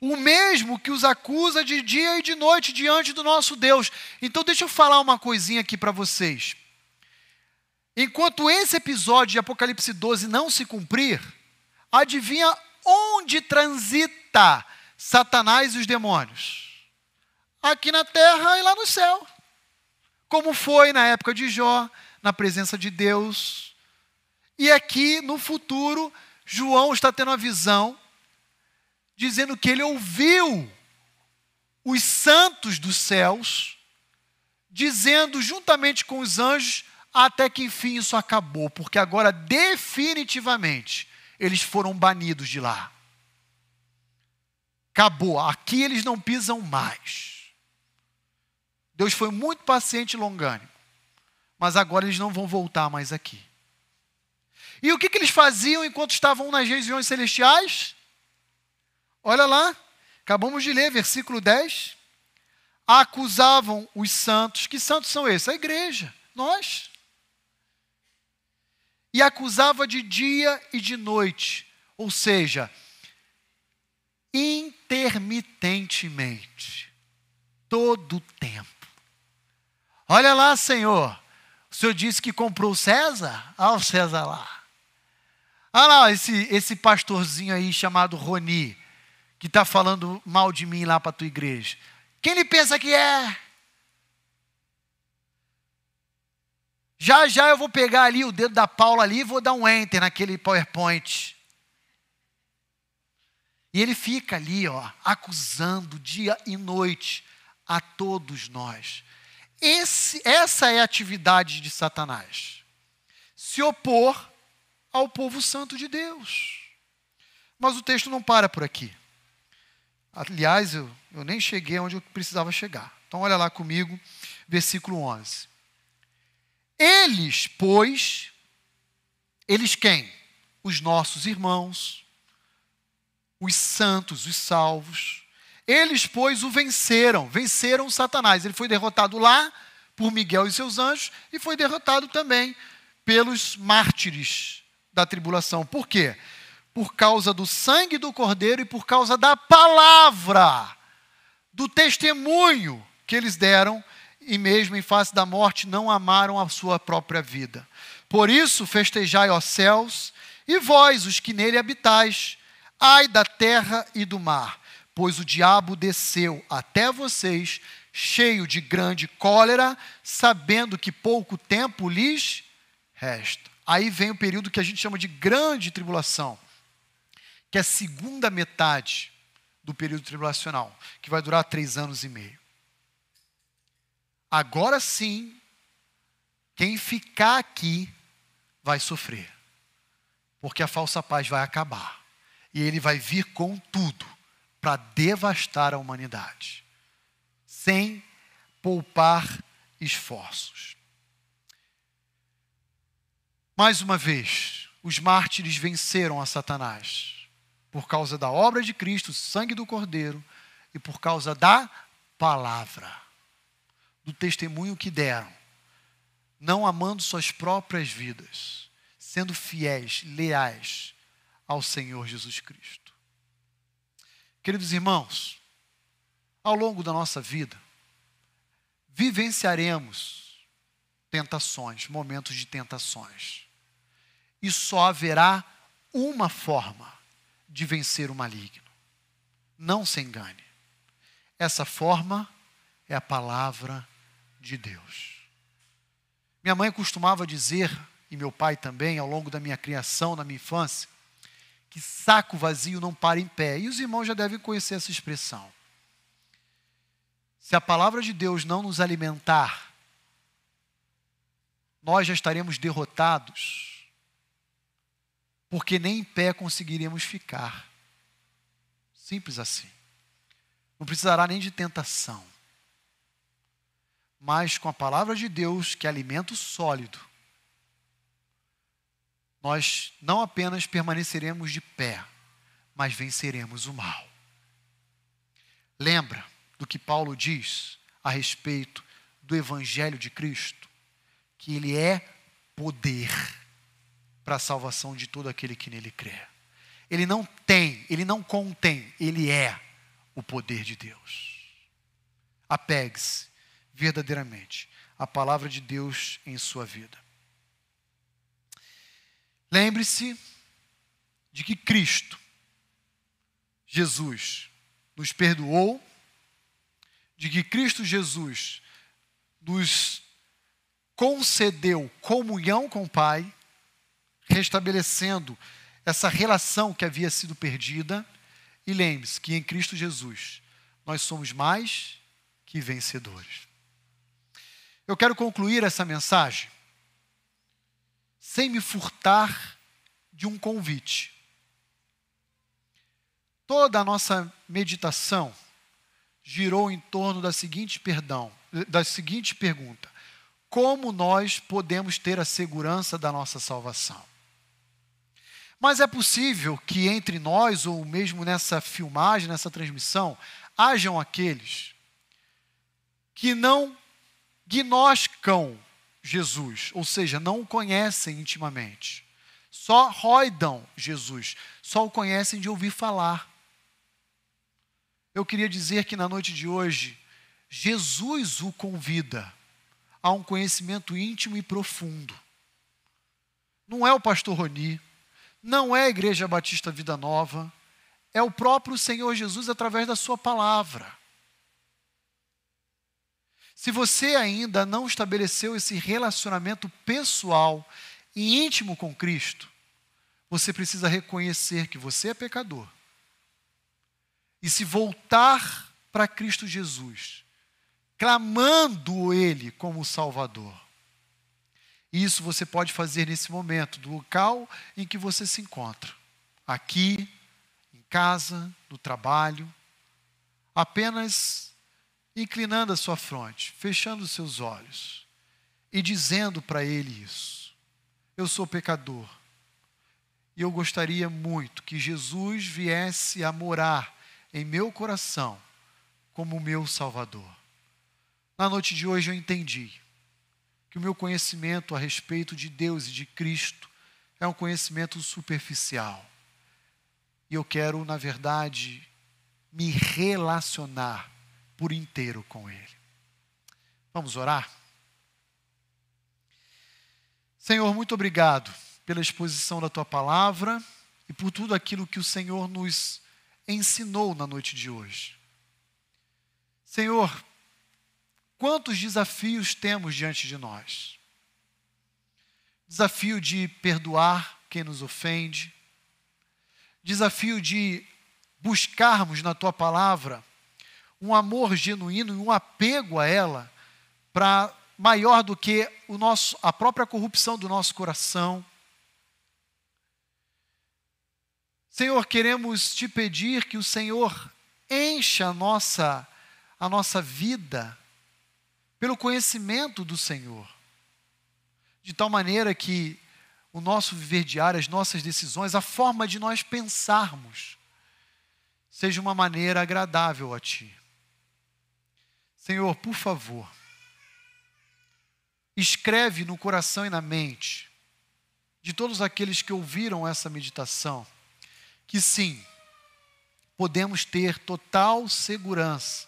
O mesmo que os acusa de dia e de noite diante do nosso Deus. Então, deixa eu falar uma coisinha aqui para vocês. Enquanto esse episódio de Apocalipse 12 não se cumprir, adivinha onde transita Satanás e os demônios? Aqui na terra e lá no céu. Como foi na época de Jó, na presença de Deus. E aqui no futuro, João está tendo a visão, dizendo que ele ouviu os santos dos céus, dizendo juntamente com os anjos, até que enfim isso acabou, porque agora definitivamente eles foram banidos de lá. Acabou, aqui eles não pisam mais. Deus foi muito paciente e longânimo, mas agora eles não vão voltar mais aqui. E o que, que eles faziam enquanto estavam nas regiões celestiais? Olha lá, acabamos de ler, versículo 10. Acusavam os santos. Que santos são esses? A igreja, nós e acusava de dia e de noite. Ou seja, intermitentemente, todo o tempo. Olha lá, Senhor, o Senhor disse que comprou César? Olha o César lá. Olha lá, esse, esse pastorzinho aí chamado Roni, que está falando mal de mim lá para a tua igreja. Quem ele pensa que é? Já já eu vou pegar ali o dedo da Paula ali e vou dar um enter naquele PowerPoint. E ele fica ali, ó, acusando dia e noite a todos nós. Esse, essa é a atividade de Satanás. Se opor ao povo santo de Deus. Mas o texto não para por aqui. Aliás, eu, eu nem cheguei onde eu precisava chegar. Então, olha lá comigo, versículo 11. Eles, pois, eles quem? Os nossos irmãos, os santos, os salvos. Eles, pois, o venceram, venceram Satanás. Ele foi derrotado lá por Miguel e seus anjos e foi derrotado também pelos mártires da tribulação. Por quê? Por causa do sangue do cordeiro e por causa da palavra, do testemunho que eles deram e mesmo em face da morte não amaram a sua própria vida. Por isso, festejai, ó céus, e vós, os que nele habitais, ai da terra e do mar, pois o diabo desceu até vocês, cheio de grande cólera, sabendo que pouco tempo lhes resta. Aí vem o período que a gente chama de grande tribulação, que é a segunda metade do período tribulacional, que vai durar três anos e meio. Agora sim, quem ficar aqui vai sofrer, porque a falsa paz vai acabar e ele vai vir com tudo para devastar a humanidade, sem poupar esforços. Mais uma vez, os mártires venceram a Satanás por causa da obra de Cristo, sangue do Cordeiro e por causa da palavra do testemunho que deram, não amando suas próprias vidas, sendo fiéis, leais ao Senhor Jesus Cristo. Queridos irmãos, ao longo da nossa vida, vivenciaremos tentações, momentos de tentações. E só haverá uma forma de vencer o maligno. Não se engane. Essa forma é a palavra de Deus. Minha mãe costumava dizer, e meu pai também, ao longo da minha criação, na minha infância, que saco vazio não para em pé. E os irmãos já devem conhecer essa expressão. Se a palavra de Deus não nos alimentar, nós já estaremos derrotados, porque nem em pé conseguiríamos ficar. Simples assim. Não precisará nem de tentação mas com a palavra de Deus, que é alimento sólido, nós não apenas permaneceremos de pé, mas venceremos o mal. Lembra do que Paulo diz a respeito do Evangelho de Cristo? Que ele é poder para a salvação de todo aquele que nele crê. Ele não tem, ele não contém, ele é o poder de Deus. Apegue-se verdadeiramente a palavra de Deus em sua vida. Lembre-se de que Cristo, Jesus, nos perdoou, de que Cristo Jesus nos concedeu comunhão com o Pai, restabelecendo essa relação que havia sido perdida. E lembre-se que em Cristo Jesus nós somos mais que vencedores. Eu quero concluir essa mensagem sem me furtar de um convite. Toda a nossa meditação girou em torno da seguinte perdão, da seguinte pergunta: como nós podemos ter a segurança da nossa salvação? Mas é possível que entre nós, ou mesmo nessa filmagem, nessa transmissão, hajam aqueles que não gnoscam Jesus, ou seja, não o conhecem intimamente. Só roidam Jesus, só o conhecem de ouvir falar. eu queria dizer que na noite de hoje, Jesus o convida a um conhecimento íntimo e profundo. Não é o pastor Roni, não é a Igreja Batista Vida Nova, é o próprio Senhor Jesus através da Sua palavra. Se você ainda não estabeleceu esse relacionamento pessoal e íntimo com Cristo, você precisa reconhecer que você é pecador e se voltar para Cristo Jesus, clamando Ele como Salvador. Isso você pode fazer nesse momento, do local em que você se encontra. Aqui, em casa, no trabalho. Apenas inclinando a sua fronte, fechando os seus olhos e dizendo para Ele isso. Eu sou pecador. E eu gostaria muito que Jesus viesse a morar em meu coração como meu Salvador. Na noite de hoje eu entendi que o meu conhecimento a respeito de Deus e de Cristo é um conhecimento superficial. E eu quero, na verdade, me relacionar por inteiro com Ele. Vamos orar? Senhor, muito obrigado pela exposição da tua palavra e por tudo aquilo que o Senhor nos ensinou na noite de hoje. Senhor, quantos desafios temos diante de nós? Desafio de perdoar quem nos ofende, desafio de buscarmos na tua palavra um amor genuíno e um apego a ela para maior do que o nosso, a própria corrupção do nosso coração. Senhor, queremos te pedir que o Senhor encha a nossa, a nossa vida pelo conhecimento do Senhor, de tal maneira que o nosso viver diário, as nossas decisões, a forma de nós pensarmos, seja uma maneira agradável a Ti. Senhor, por favor, escreve no coração e na mente de todos aqueles que ouviram essa meditação que sim, podemos ter total segurança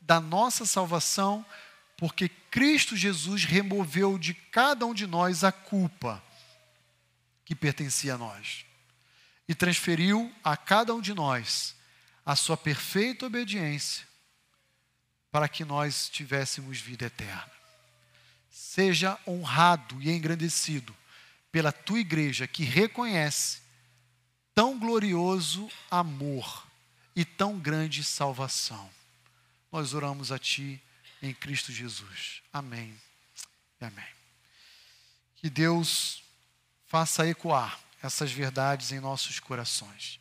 da nossa salvação, porque Cristo Jesus removeu de cada um de nós a culpa que pertencia a nós e transferiu a cada um de nós a sua perfeita obediência para que nós tivéssemos vida eterna. Seja honrado e engrandecido pela tua igreja que reconhece tão glorioso amor e tão grande salvação. Nós oramos a ti em Cristo Jesus. Amém. Amém. Que Deus faça ecoar essas verdades em nossos corações.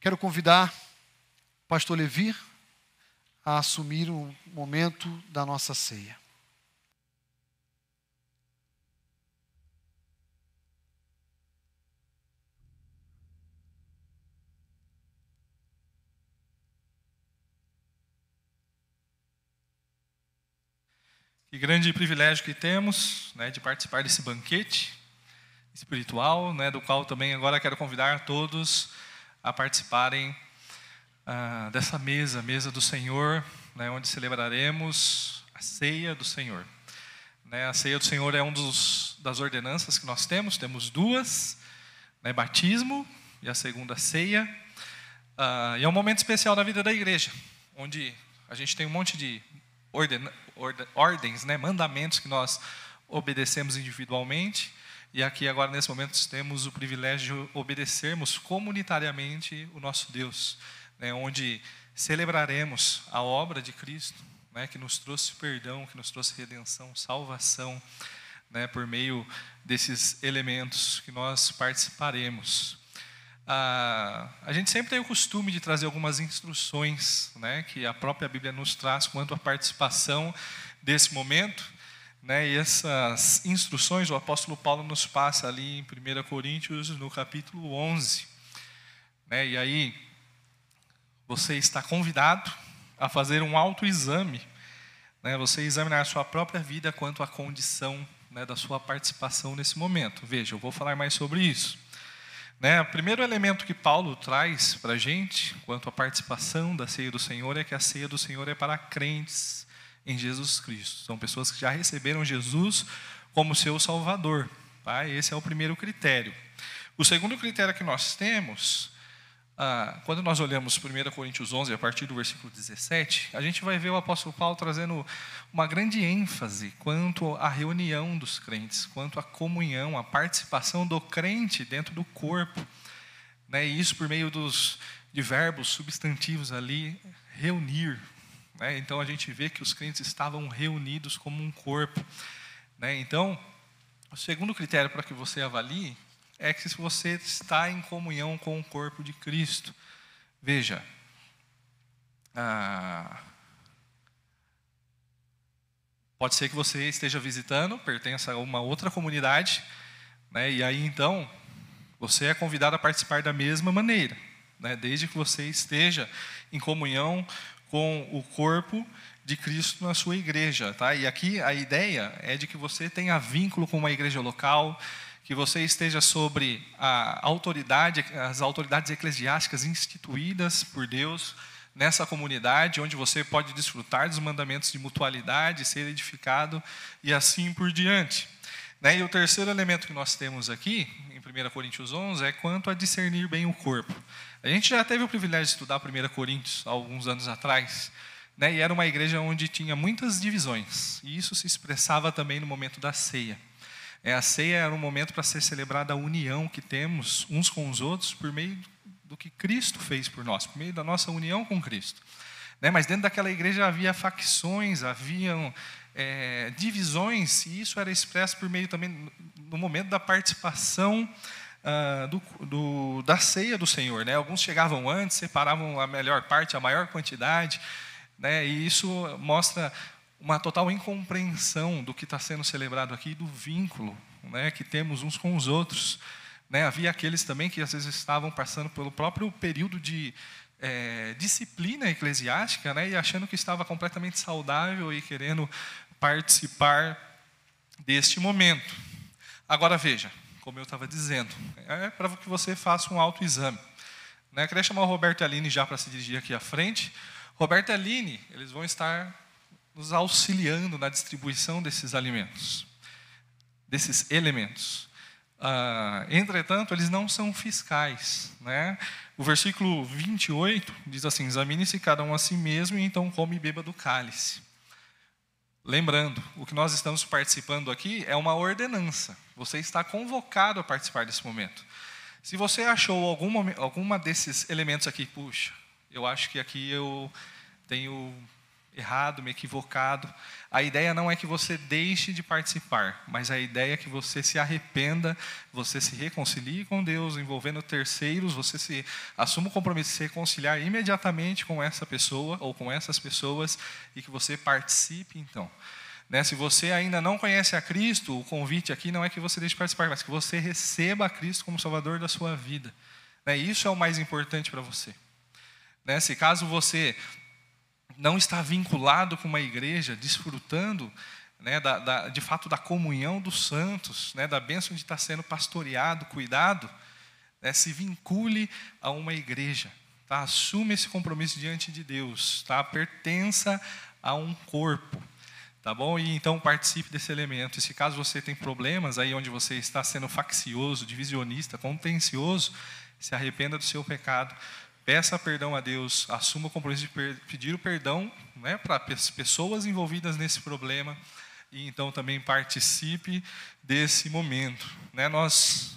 Quero convidar o pastor Levi a assumir o momento da nossa ceia. Que grande privilégio que temos né, de participar desse banquete espiritual, né, do qual também agora quero convidar todos a participarem ah, dessa mesa, mesa do Senhor, né, onde celebraremos a ceia do Senhor. Né, a ceia do Senhor é um dos das ordenanças que nós temos, temos duas, né, batismo e a segunda ceia. Ah, e é um momento especial na vida da igreja, onde a gente tem um monte de orden, orden, ordens, né, mandamentos que nós obedecemos individualmente. E aqui agora nesse momento temos o privilégio de obedecermos comunitariamente o nosso Deus né, onde celebraremos a obra de Cristo, né, que nos trouxe perdão, que nos trouxe redenção, salvação, né, por meio desses elementos que nós participaremos. Ah, a gente sempre tem o costume de trazer algumas instruções né, que a própria Bíblia nos traz quanto à participação desse momento. Né, e essas instruções o apóstolo Paulo nos passa ali em 1 Coríntios, no capítulo 11. Né, e aí, você está convidado a fazer um autoexame, né, você examinar a sua própria vida quanto à condição né, da sua participação nesse momento. Veja, eu vou falar mais sobre isso. Né? O primeiro elemento que Paulo traz para a gente, quanto à participação da ceia do Senhor, é que a ceia do Senhor é para crentes em Jesus Cristo. São pessoas que já receberam Jesus como seu Salvador. Tá? Esse é o primeiro critério. O segundo critério que nós temos, ah, quando nós olhamos 1 Coríntios 11, a partir do versículo 17, a gente vai ver o apóstolo Paulo trazendo uma grande ênfase quanto à reunião dos crentes, quanto à comunhão, à participação do crente dentro do corpo. Né? E isso por meio dos de verbos substantivos ali, reunir. Né? Então a gente vê que os crentes estavam reunidos como um corpo. Né? Então, o segundo critério para que você avalie é que você está em comunhão com o corpo de Cristo. Veja, ah, pode ser que você esteja visitando, pertença a uma outra comunidade, né, e aí então você é convidado a participar da mesma maneira, né, desde que você esteja em comunhão com o corpo de Cristo na sua igreja, tá? E aqui a ideia é de que você tenha vínculo com uma igreja local, que você esteja sobre a autoridade, as autoridades eclesiásticas instituídas por Deus nessa comunidade, onde você pode desfrutar dos mandamentos de mutualidade, ser edificado e assim por diante. Né? E o terceiro elemento que nós temos aqui, em 1 Coríntios 11, é quanto a discernir bem o corpo. A gente já teve o privilégio de estudar 1 Coríntios alguns anos atrás, né? e era uma igreja onde tinha muitas divisões, e isso se expressava também no momento da ceia. É, a ceia era um momento para ser celebrada a união que temos uns com os outros por meio do que Cristo fez por nós, por meio da nossa união com Cristo. Né? Mas dentro daquela igreja havia facções, haviam é, divisões, e isso era expresso por meio também no momento da participação ah, do, do, da ceia do Senhor. Né? Alguns chegavam antes, separavam a melhor parte, a maior quantidade, né? e isso mostra uma total incompreensão do que está sendo celebrado aqui, do vínculo né, que temos uns com os outros. Né? Havia aqueles também que às vezes estavam passando pelo próprio período de é, disciplina eclesiástica né, e achando que estava completamente saudável e querendo participar deste momento. Agora veja, como eu estava dizendo, é para que você faça um autoexame. Né? Queria chamar o Roberto e a Aline já para se dirigir aqui à frente. Roberto e Aline, eles vão estar nos auxiliando na distribuição desses alimentos, desses elementos. Ah, entretanto, eles não são fiscais. Né? O versículo 28 diz assim: Examine-se cada um a si mesmo e então come e beba do cálice. Lembrando, o que nós estamos participando aqui é uma ordenança. Você está convocado a participar desse momento. Se você achou algum, alguma desses elementos aqui, puxa, eu acho que aqui eu tenho errado, me equivocado. A ideia não é que você deixe de participar, mas a ideia é que você se arrependa, você se reconcilie com Deus, envolvendo terceiros, você se assuma o compromisso de se reconciliar imediatamente com essa pessoa ou com essas pessoas e que você participe então. Né? Se você ainda não conhece a Cristo, o convite aqui não é que você deixe de participar, mas que você receba a Cristo como Salvador da sua vida. Né? Isso é o mais importante para você. Né? Se caso você não está vinculado com uma igreja, desfrutando né, da, da, de fato da comunhão dos santos, né, da bênção de estar sendo pastoreado, cuidado, né, se vincule a uma igreja, tá? assume esse compromisso diante de Deus, tá? pertença a um corpo. Tá bom? E então participe desse elemento. E se caso você tem problemas aí onde você está sendo faccioso, divisionista, contencioso, se arrependa do seu pecado, peça perdão a Deus, assuma o compromisso de pedir o perdão né, para pessoas envolvidas nesse problema e então também participe desse momento. Né, nós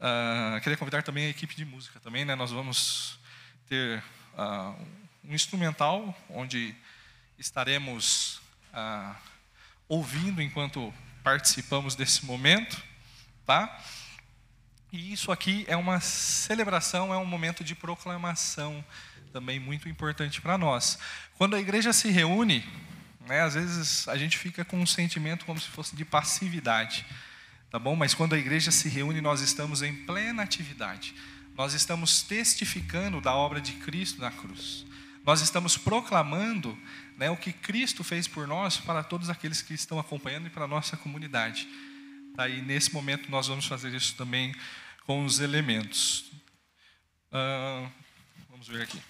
uh, queria convidar também a equipe de música também, né, nós vamos ter uh, um instrumental onde estaremos uh, ouvindo enquanto participamos desse momento, tá? E isso aqui é uma celebração, é um momento de proclamação também muito importante para nós. Quando a igreja se reúne, né, às vezes a gente fica com um sentimento como se fosse de passividade, tá bom? Mas quando a igreja se reúne, nós estamos em plena atividade. Nós estamos testificando da obra de Cristo na cruz. Nós estamos proclamando né, o que Cristo fez por nós para todos aqueles que estão acompanhando e para a nossa comunidade. Tá? E nesse momento nós vamos fazer isso também com os elementos. Ah, vamos ver aqui.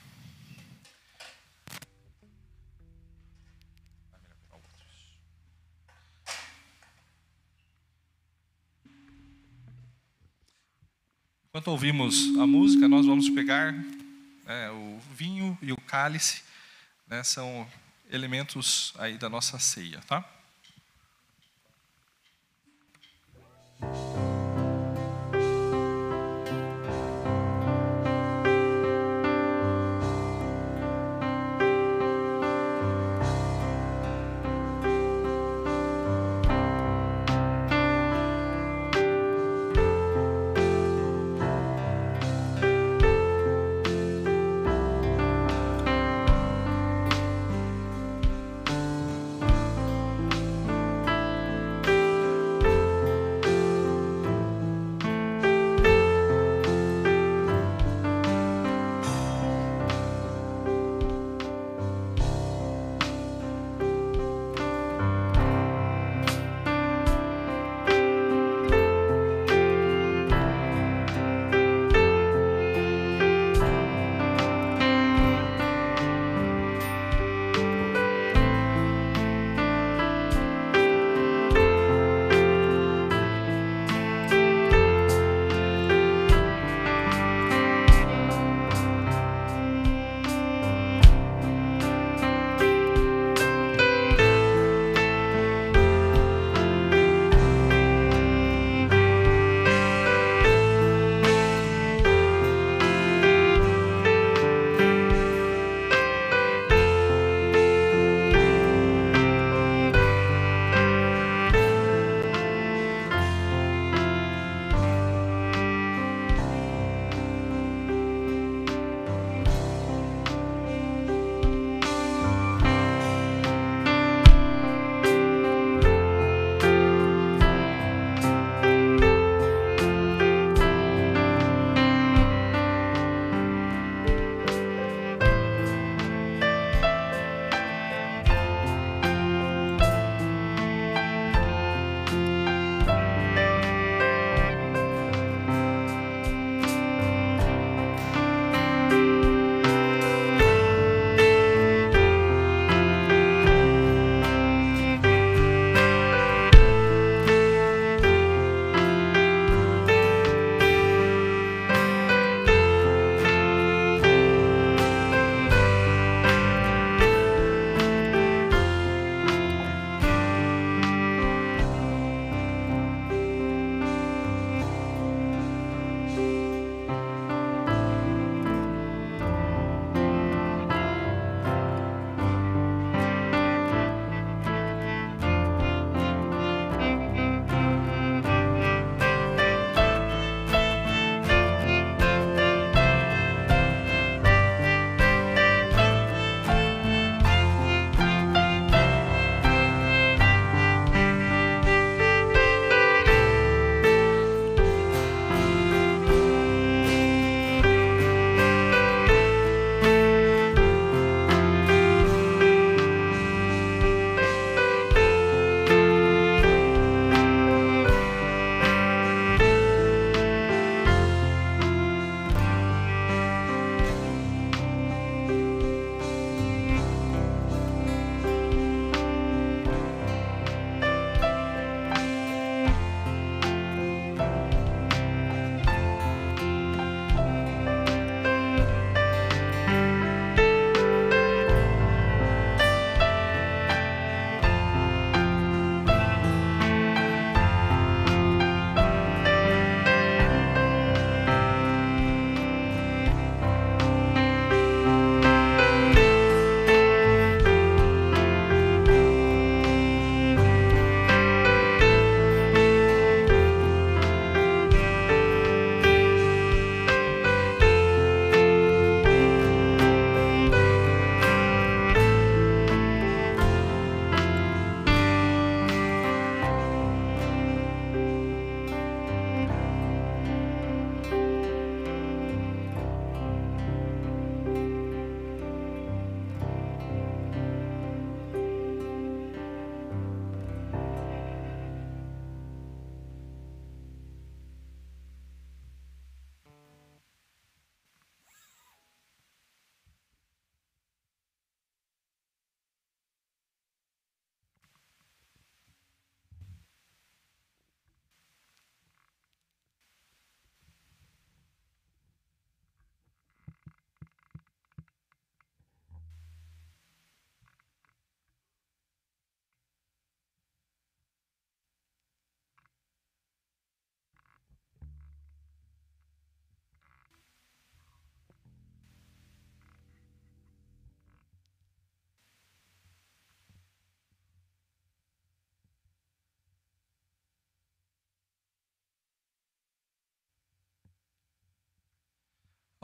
Enquanto ouvimos a música, nós vamos pegar né, o vinho e o cálice, né, são elementos aí da nossa ceia, tá?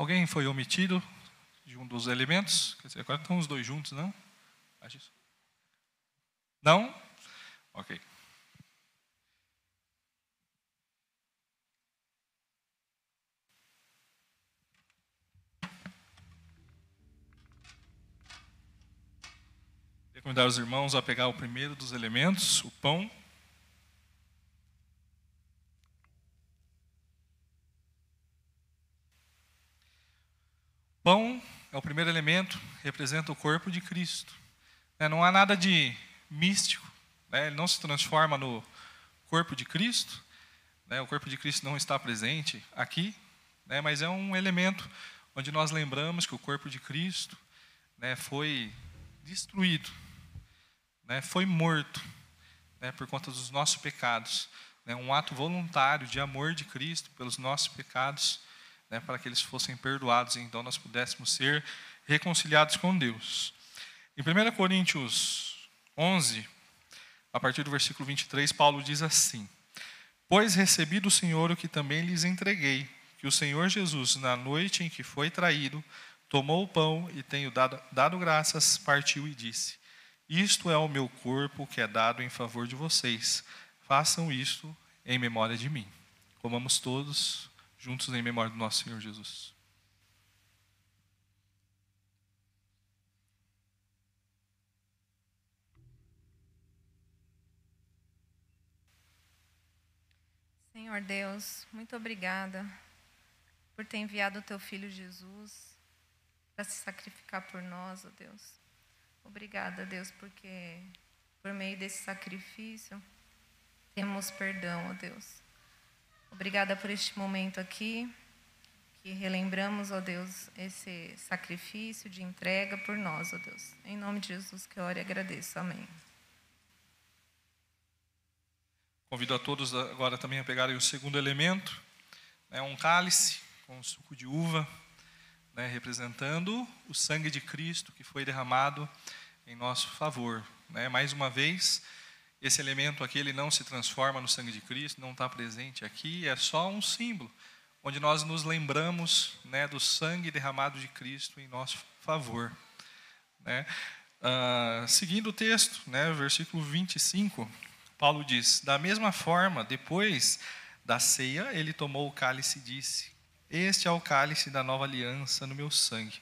Alguém foi omitido de um dos elementos? Quer dizer, agora estão os dois juntos, não? Não? Ok. Convidar os irmãos a pegar o primeiro dos elementos, o pão. Pão é o primeiro elemento, representa o corpo de Cristo. Né, Não há nada de místico, né, ele não se transforma no corpo de Cristo. né, O corpo de Cristo não está presente aqui, mas é um elemento onde nós lembramos que o corpo de Cristo foi destruído, foi morto por conta dos nossos pecados. um ato voluntário de amor de Cristo pelos nossos pecados, né, para que eles fossem perdoados e então nós pudéssemos ser reconciliados com Deus. Em 1 Coríntios 11, a partir do versículo 23, Paulo diz assim: Pois recebi do Senhor o que também lhes entreguei, que o Senhor Jesus, na noite em que foi traído, tomou o pão e, tendo dado, dado graças, partiu e disse: Isto é o meu corpo que é dado em favor de vocês. Façam isto em memória de mim. Comamos todos juntos em memória do nosso Senhor Jesus. Senhor Deus, muito obrigada por ter enviado o teu filho Jesus para se sacrificar por nós, ó Deus. Obrigada, Deus, porque por meio desse sacrifício temos perdão, ó Deus. Obrigada por este momento aqui, que relembramos, ó Deus, esse sacrifício de entrega por nós, ó Deus. Em nome de Jesus que eu oro e agradeço. Amém. Convido a todos agora também a pegarem o segundo elemento, né, um cálice com suco de uva, né, representando o sangue de Cristo que foi derramado em nosso favor. né. Mais uma vez, esse elemento aqui ele não se transforma no sangue de Cristo, não está presente aqui, é só um símbolo, onde nós nos lembramos né, do sangue derramado de Cristo em nosso favor. né. Ah, seguindo o texto, né, versículo 25, Paulo diz: Da mesma forma, depois da ceia, ele tomou o cálice e disse: Este é o cálice da nova aliança no meu sangue.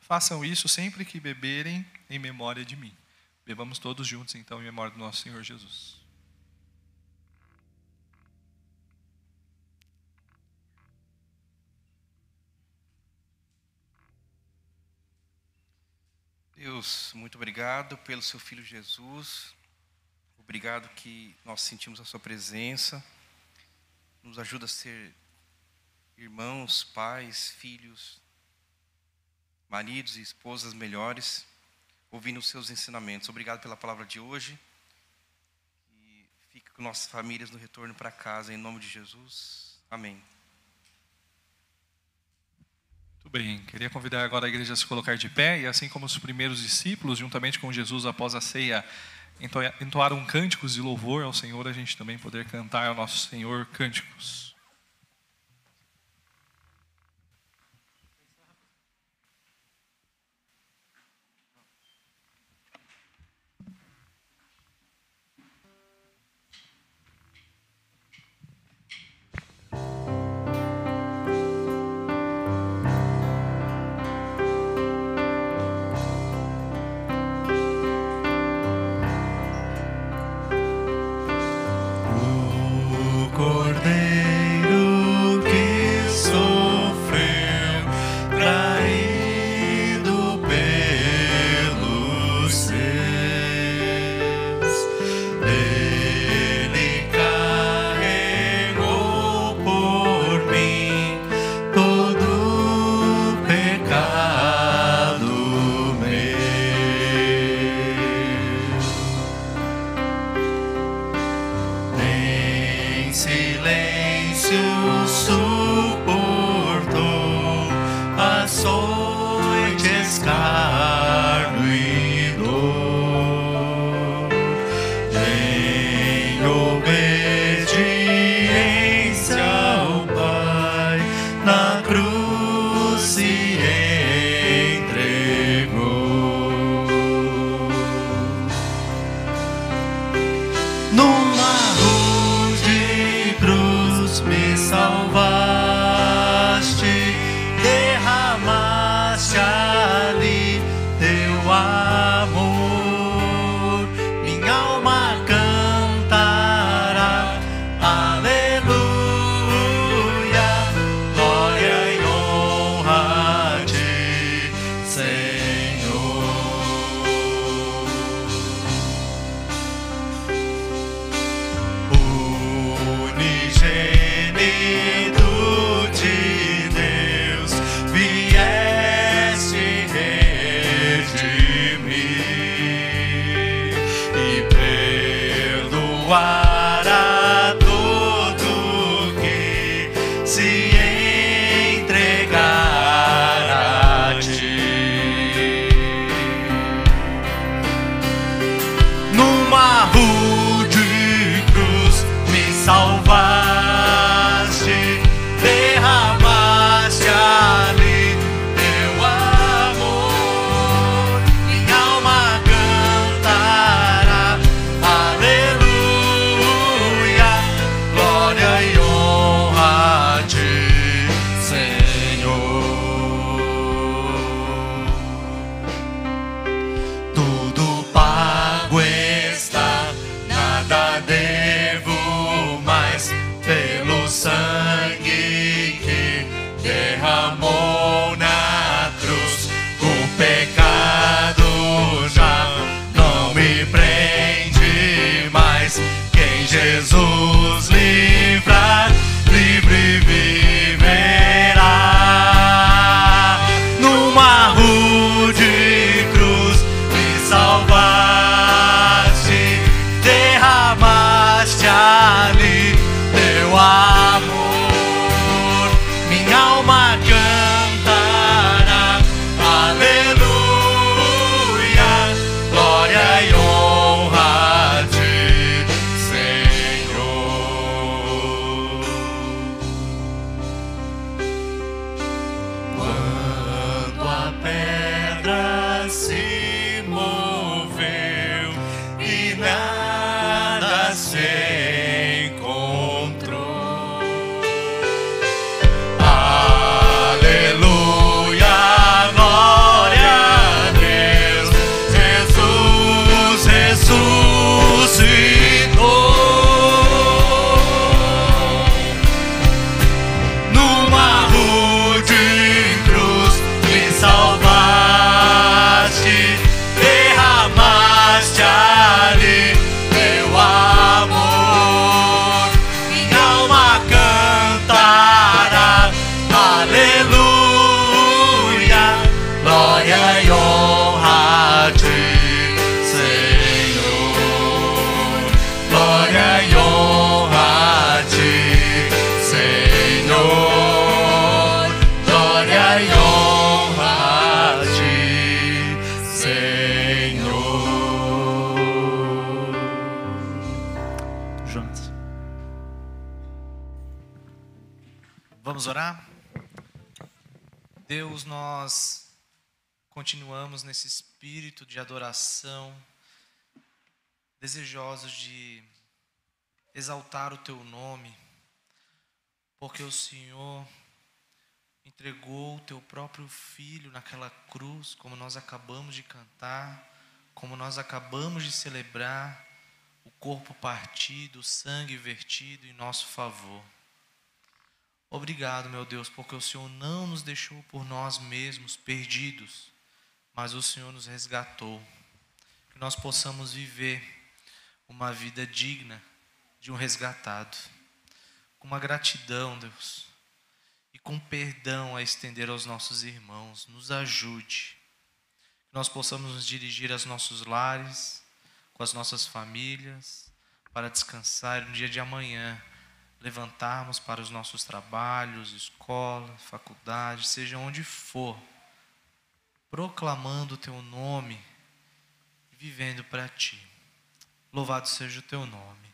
Façam isso sempre que beberem em memória de mim. Bebamos todos juntos, então, em memória do nosso Senhor Jesus. Deus, muito obrigado pelo seu filho Jesus. Obrigado que nós sentimos a sua presença. Nos ajuda a ser irmãos, pais, filhos, maridos e esposas melhores, ouvindo os seus ensinamentos. Obrigado pela palavra de hoje. E fique com nossas famílias no retorno para casa, em nome de Jesus. Amém. Muito bem, queria convidar agora a igreja a se colocar de pé e, assim como os primeiros discípulos, juntamente com Jesus após a ceia, ento- entoaram cânticos de louvor ao Senhor, a gente também poder cantar ao nosso Senhor cânticos. Que de adoração, desejosos de exaltar o teu nome, porque o Senhor entregou o teu próprio filho naquela cruz, como nós acabamos de cantar, como nós acabamos de celebrar, o corpo partido, o sangue vertido em nosso favor. Obrigado, meu Deus, porque o Senhor não nos deixou por nós mesmos perdidos, mas o Senhor nos resgatou. Que nós possamos viver uma vida digna de um resgatado, com uma gratidão, Deus, e com perdão a estender aos nossos irmãos. Nos ajude. Que nós possamos nos dirigir aos nossos lares, com as nossas famílias, para descansar no dia de amanhã levantarmos para os nossos trabalhos, escola, faculdade, seja onde for, proclamando o teu nome vivendo para ti. Louvado seja o teu nome.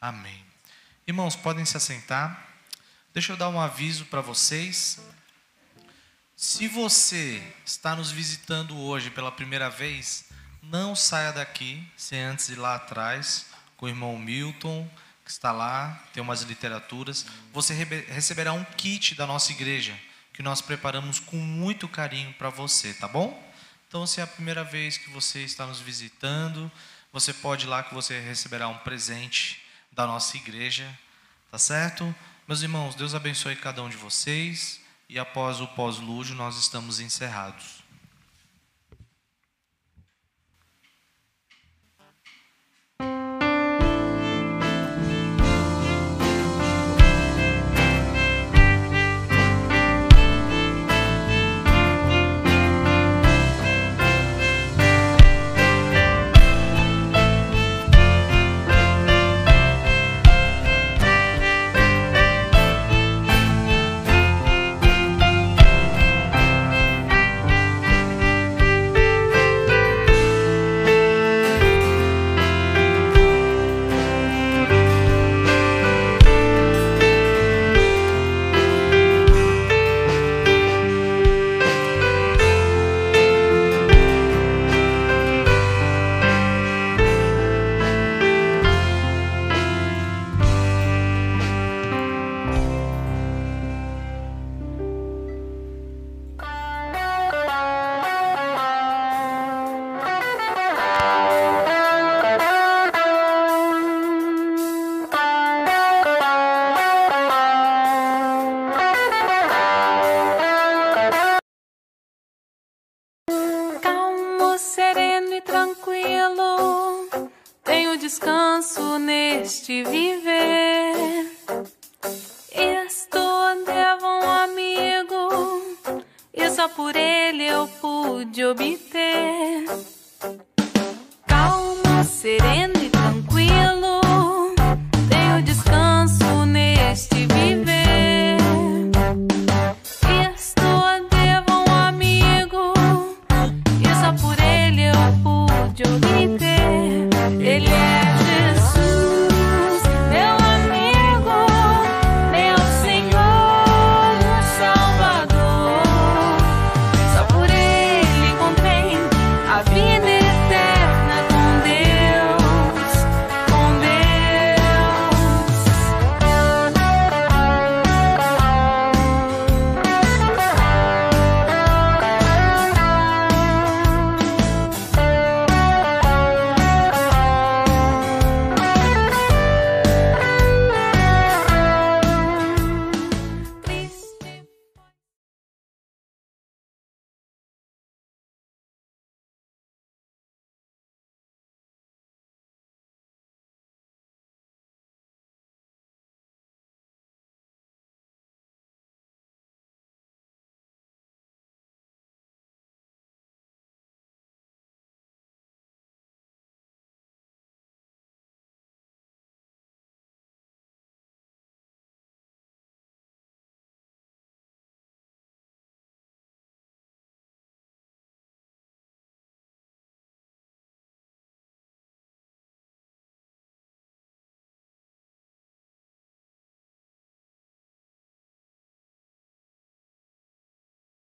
Amém. Irmãos, podem se assentar. Deixa eu dar um aviso para vocês. Se você está nos visitando hoje pela primeira vez, não saia daqui sem antes ir lá atrás com o irmão Milton, que está lá, tem umas literaturas. Você receberá um kit da nossa igreja que nós preparamos com muito carinho para você, tá bom? Então, se é a primeira vez que você está nos visitando, você pode ir lá que você receberá um presente da nossa igreja, tá certo? Meus irmãos, Deus abençoe cada um de vocês e após o pós-lúdio nós estamos encerrados. Neste viver. Estou devo um amigo, e só por ele eu pude obter. Calmo, sereno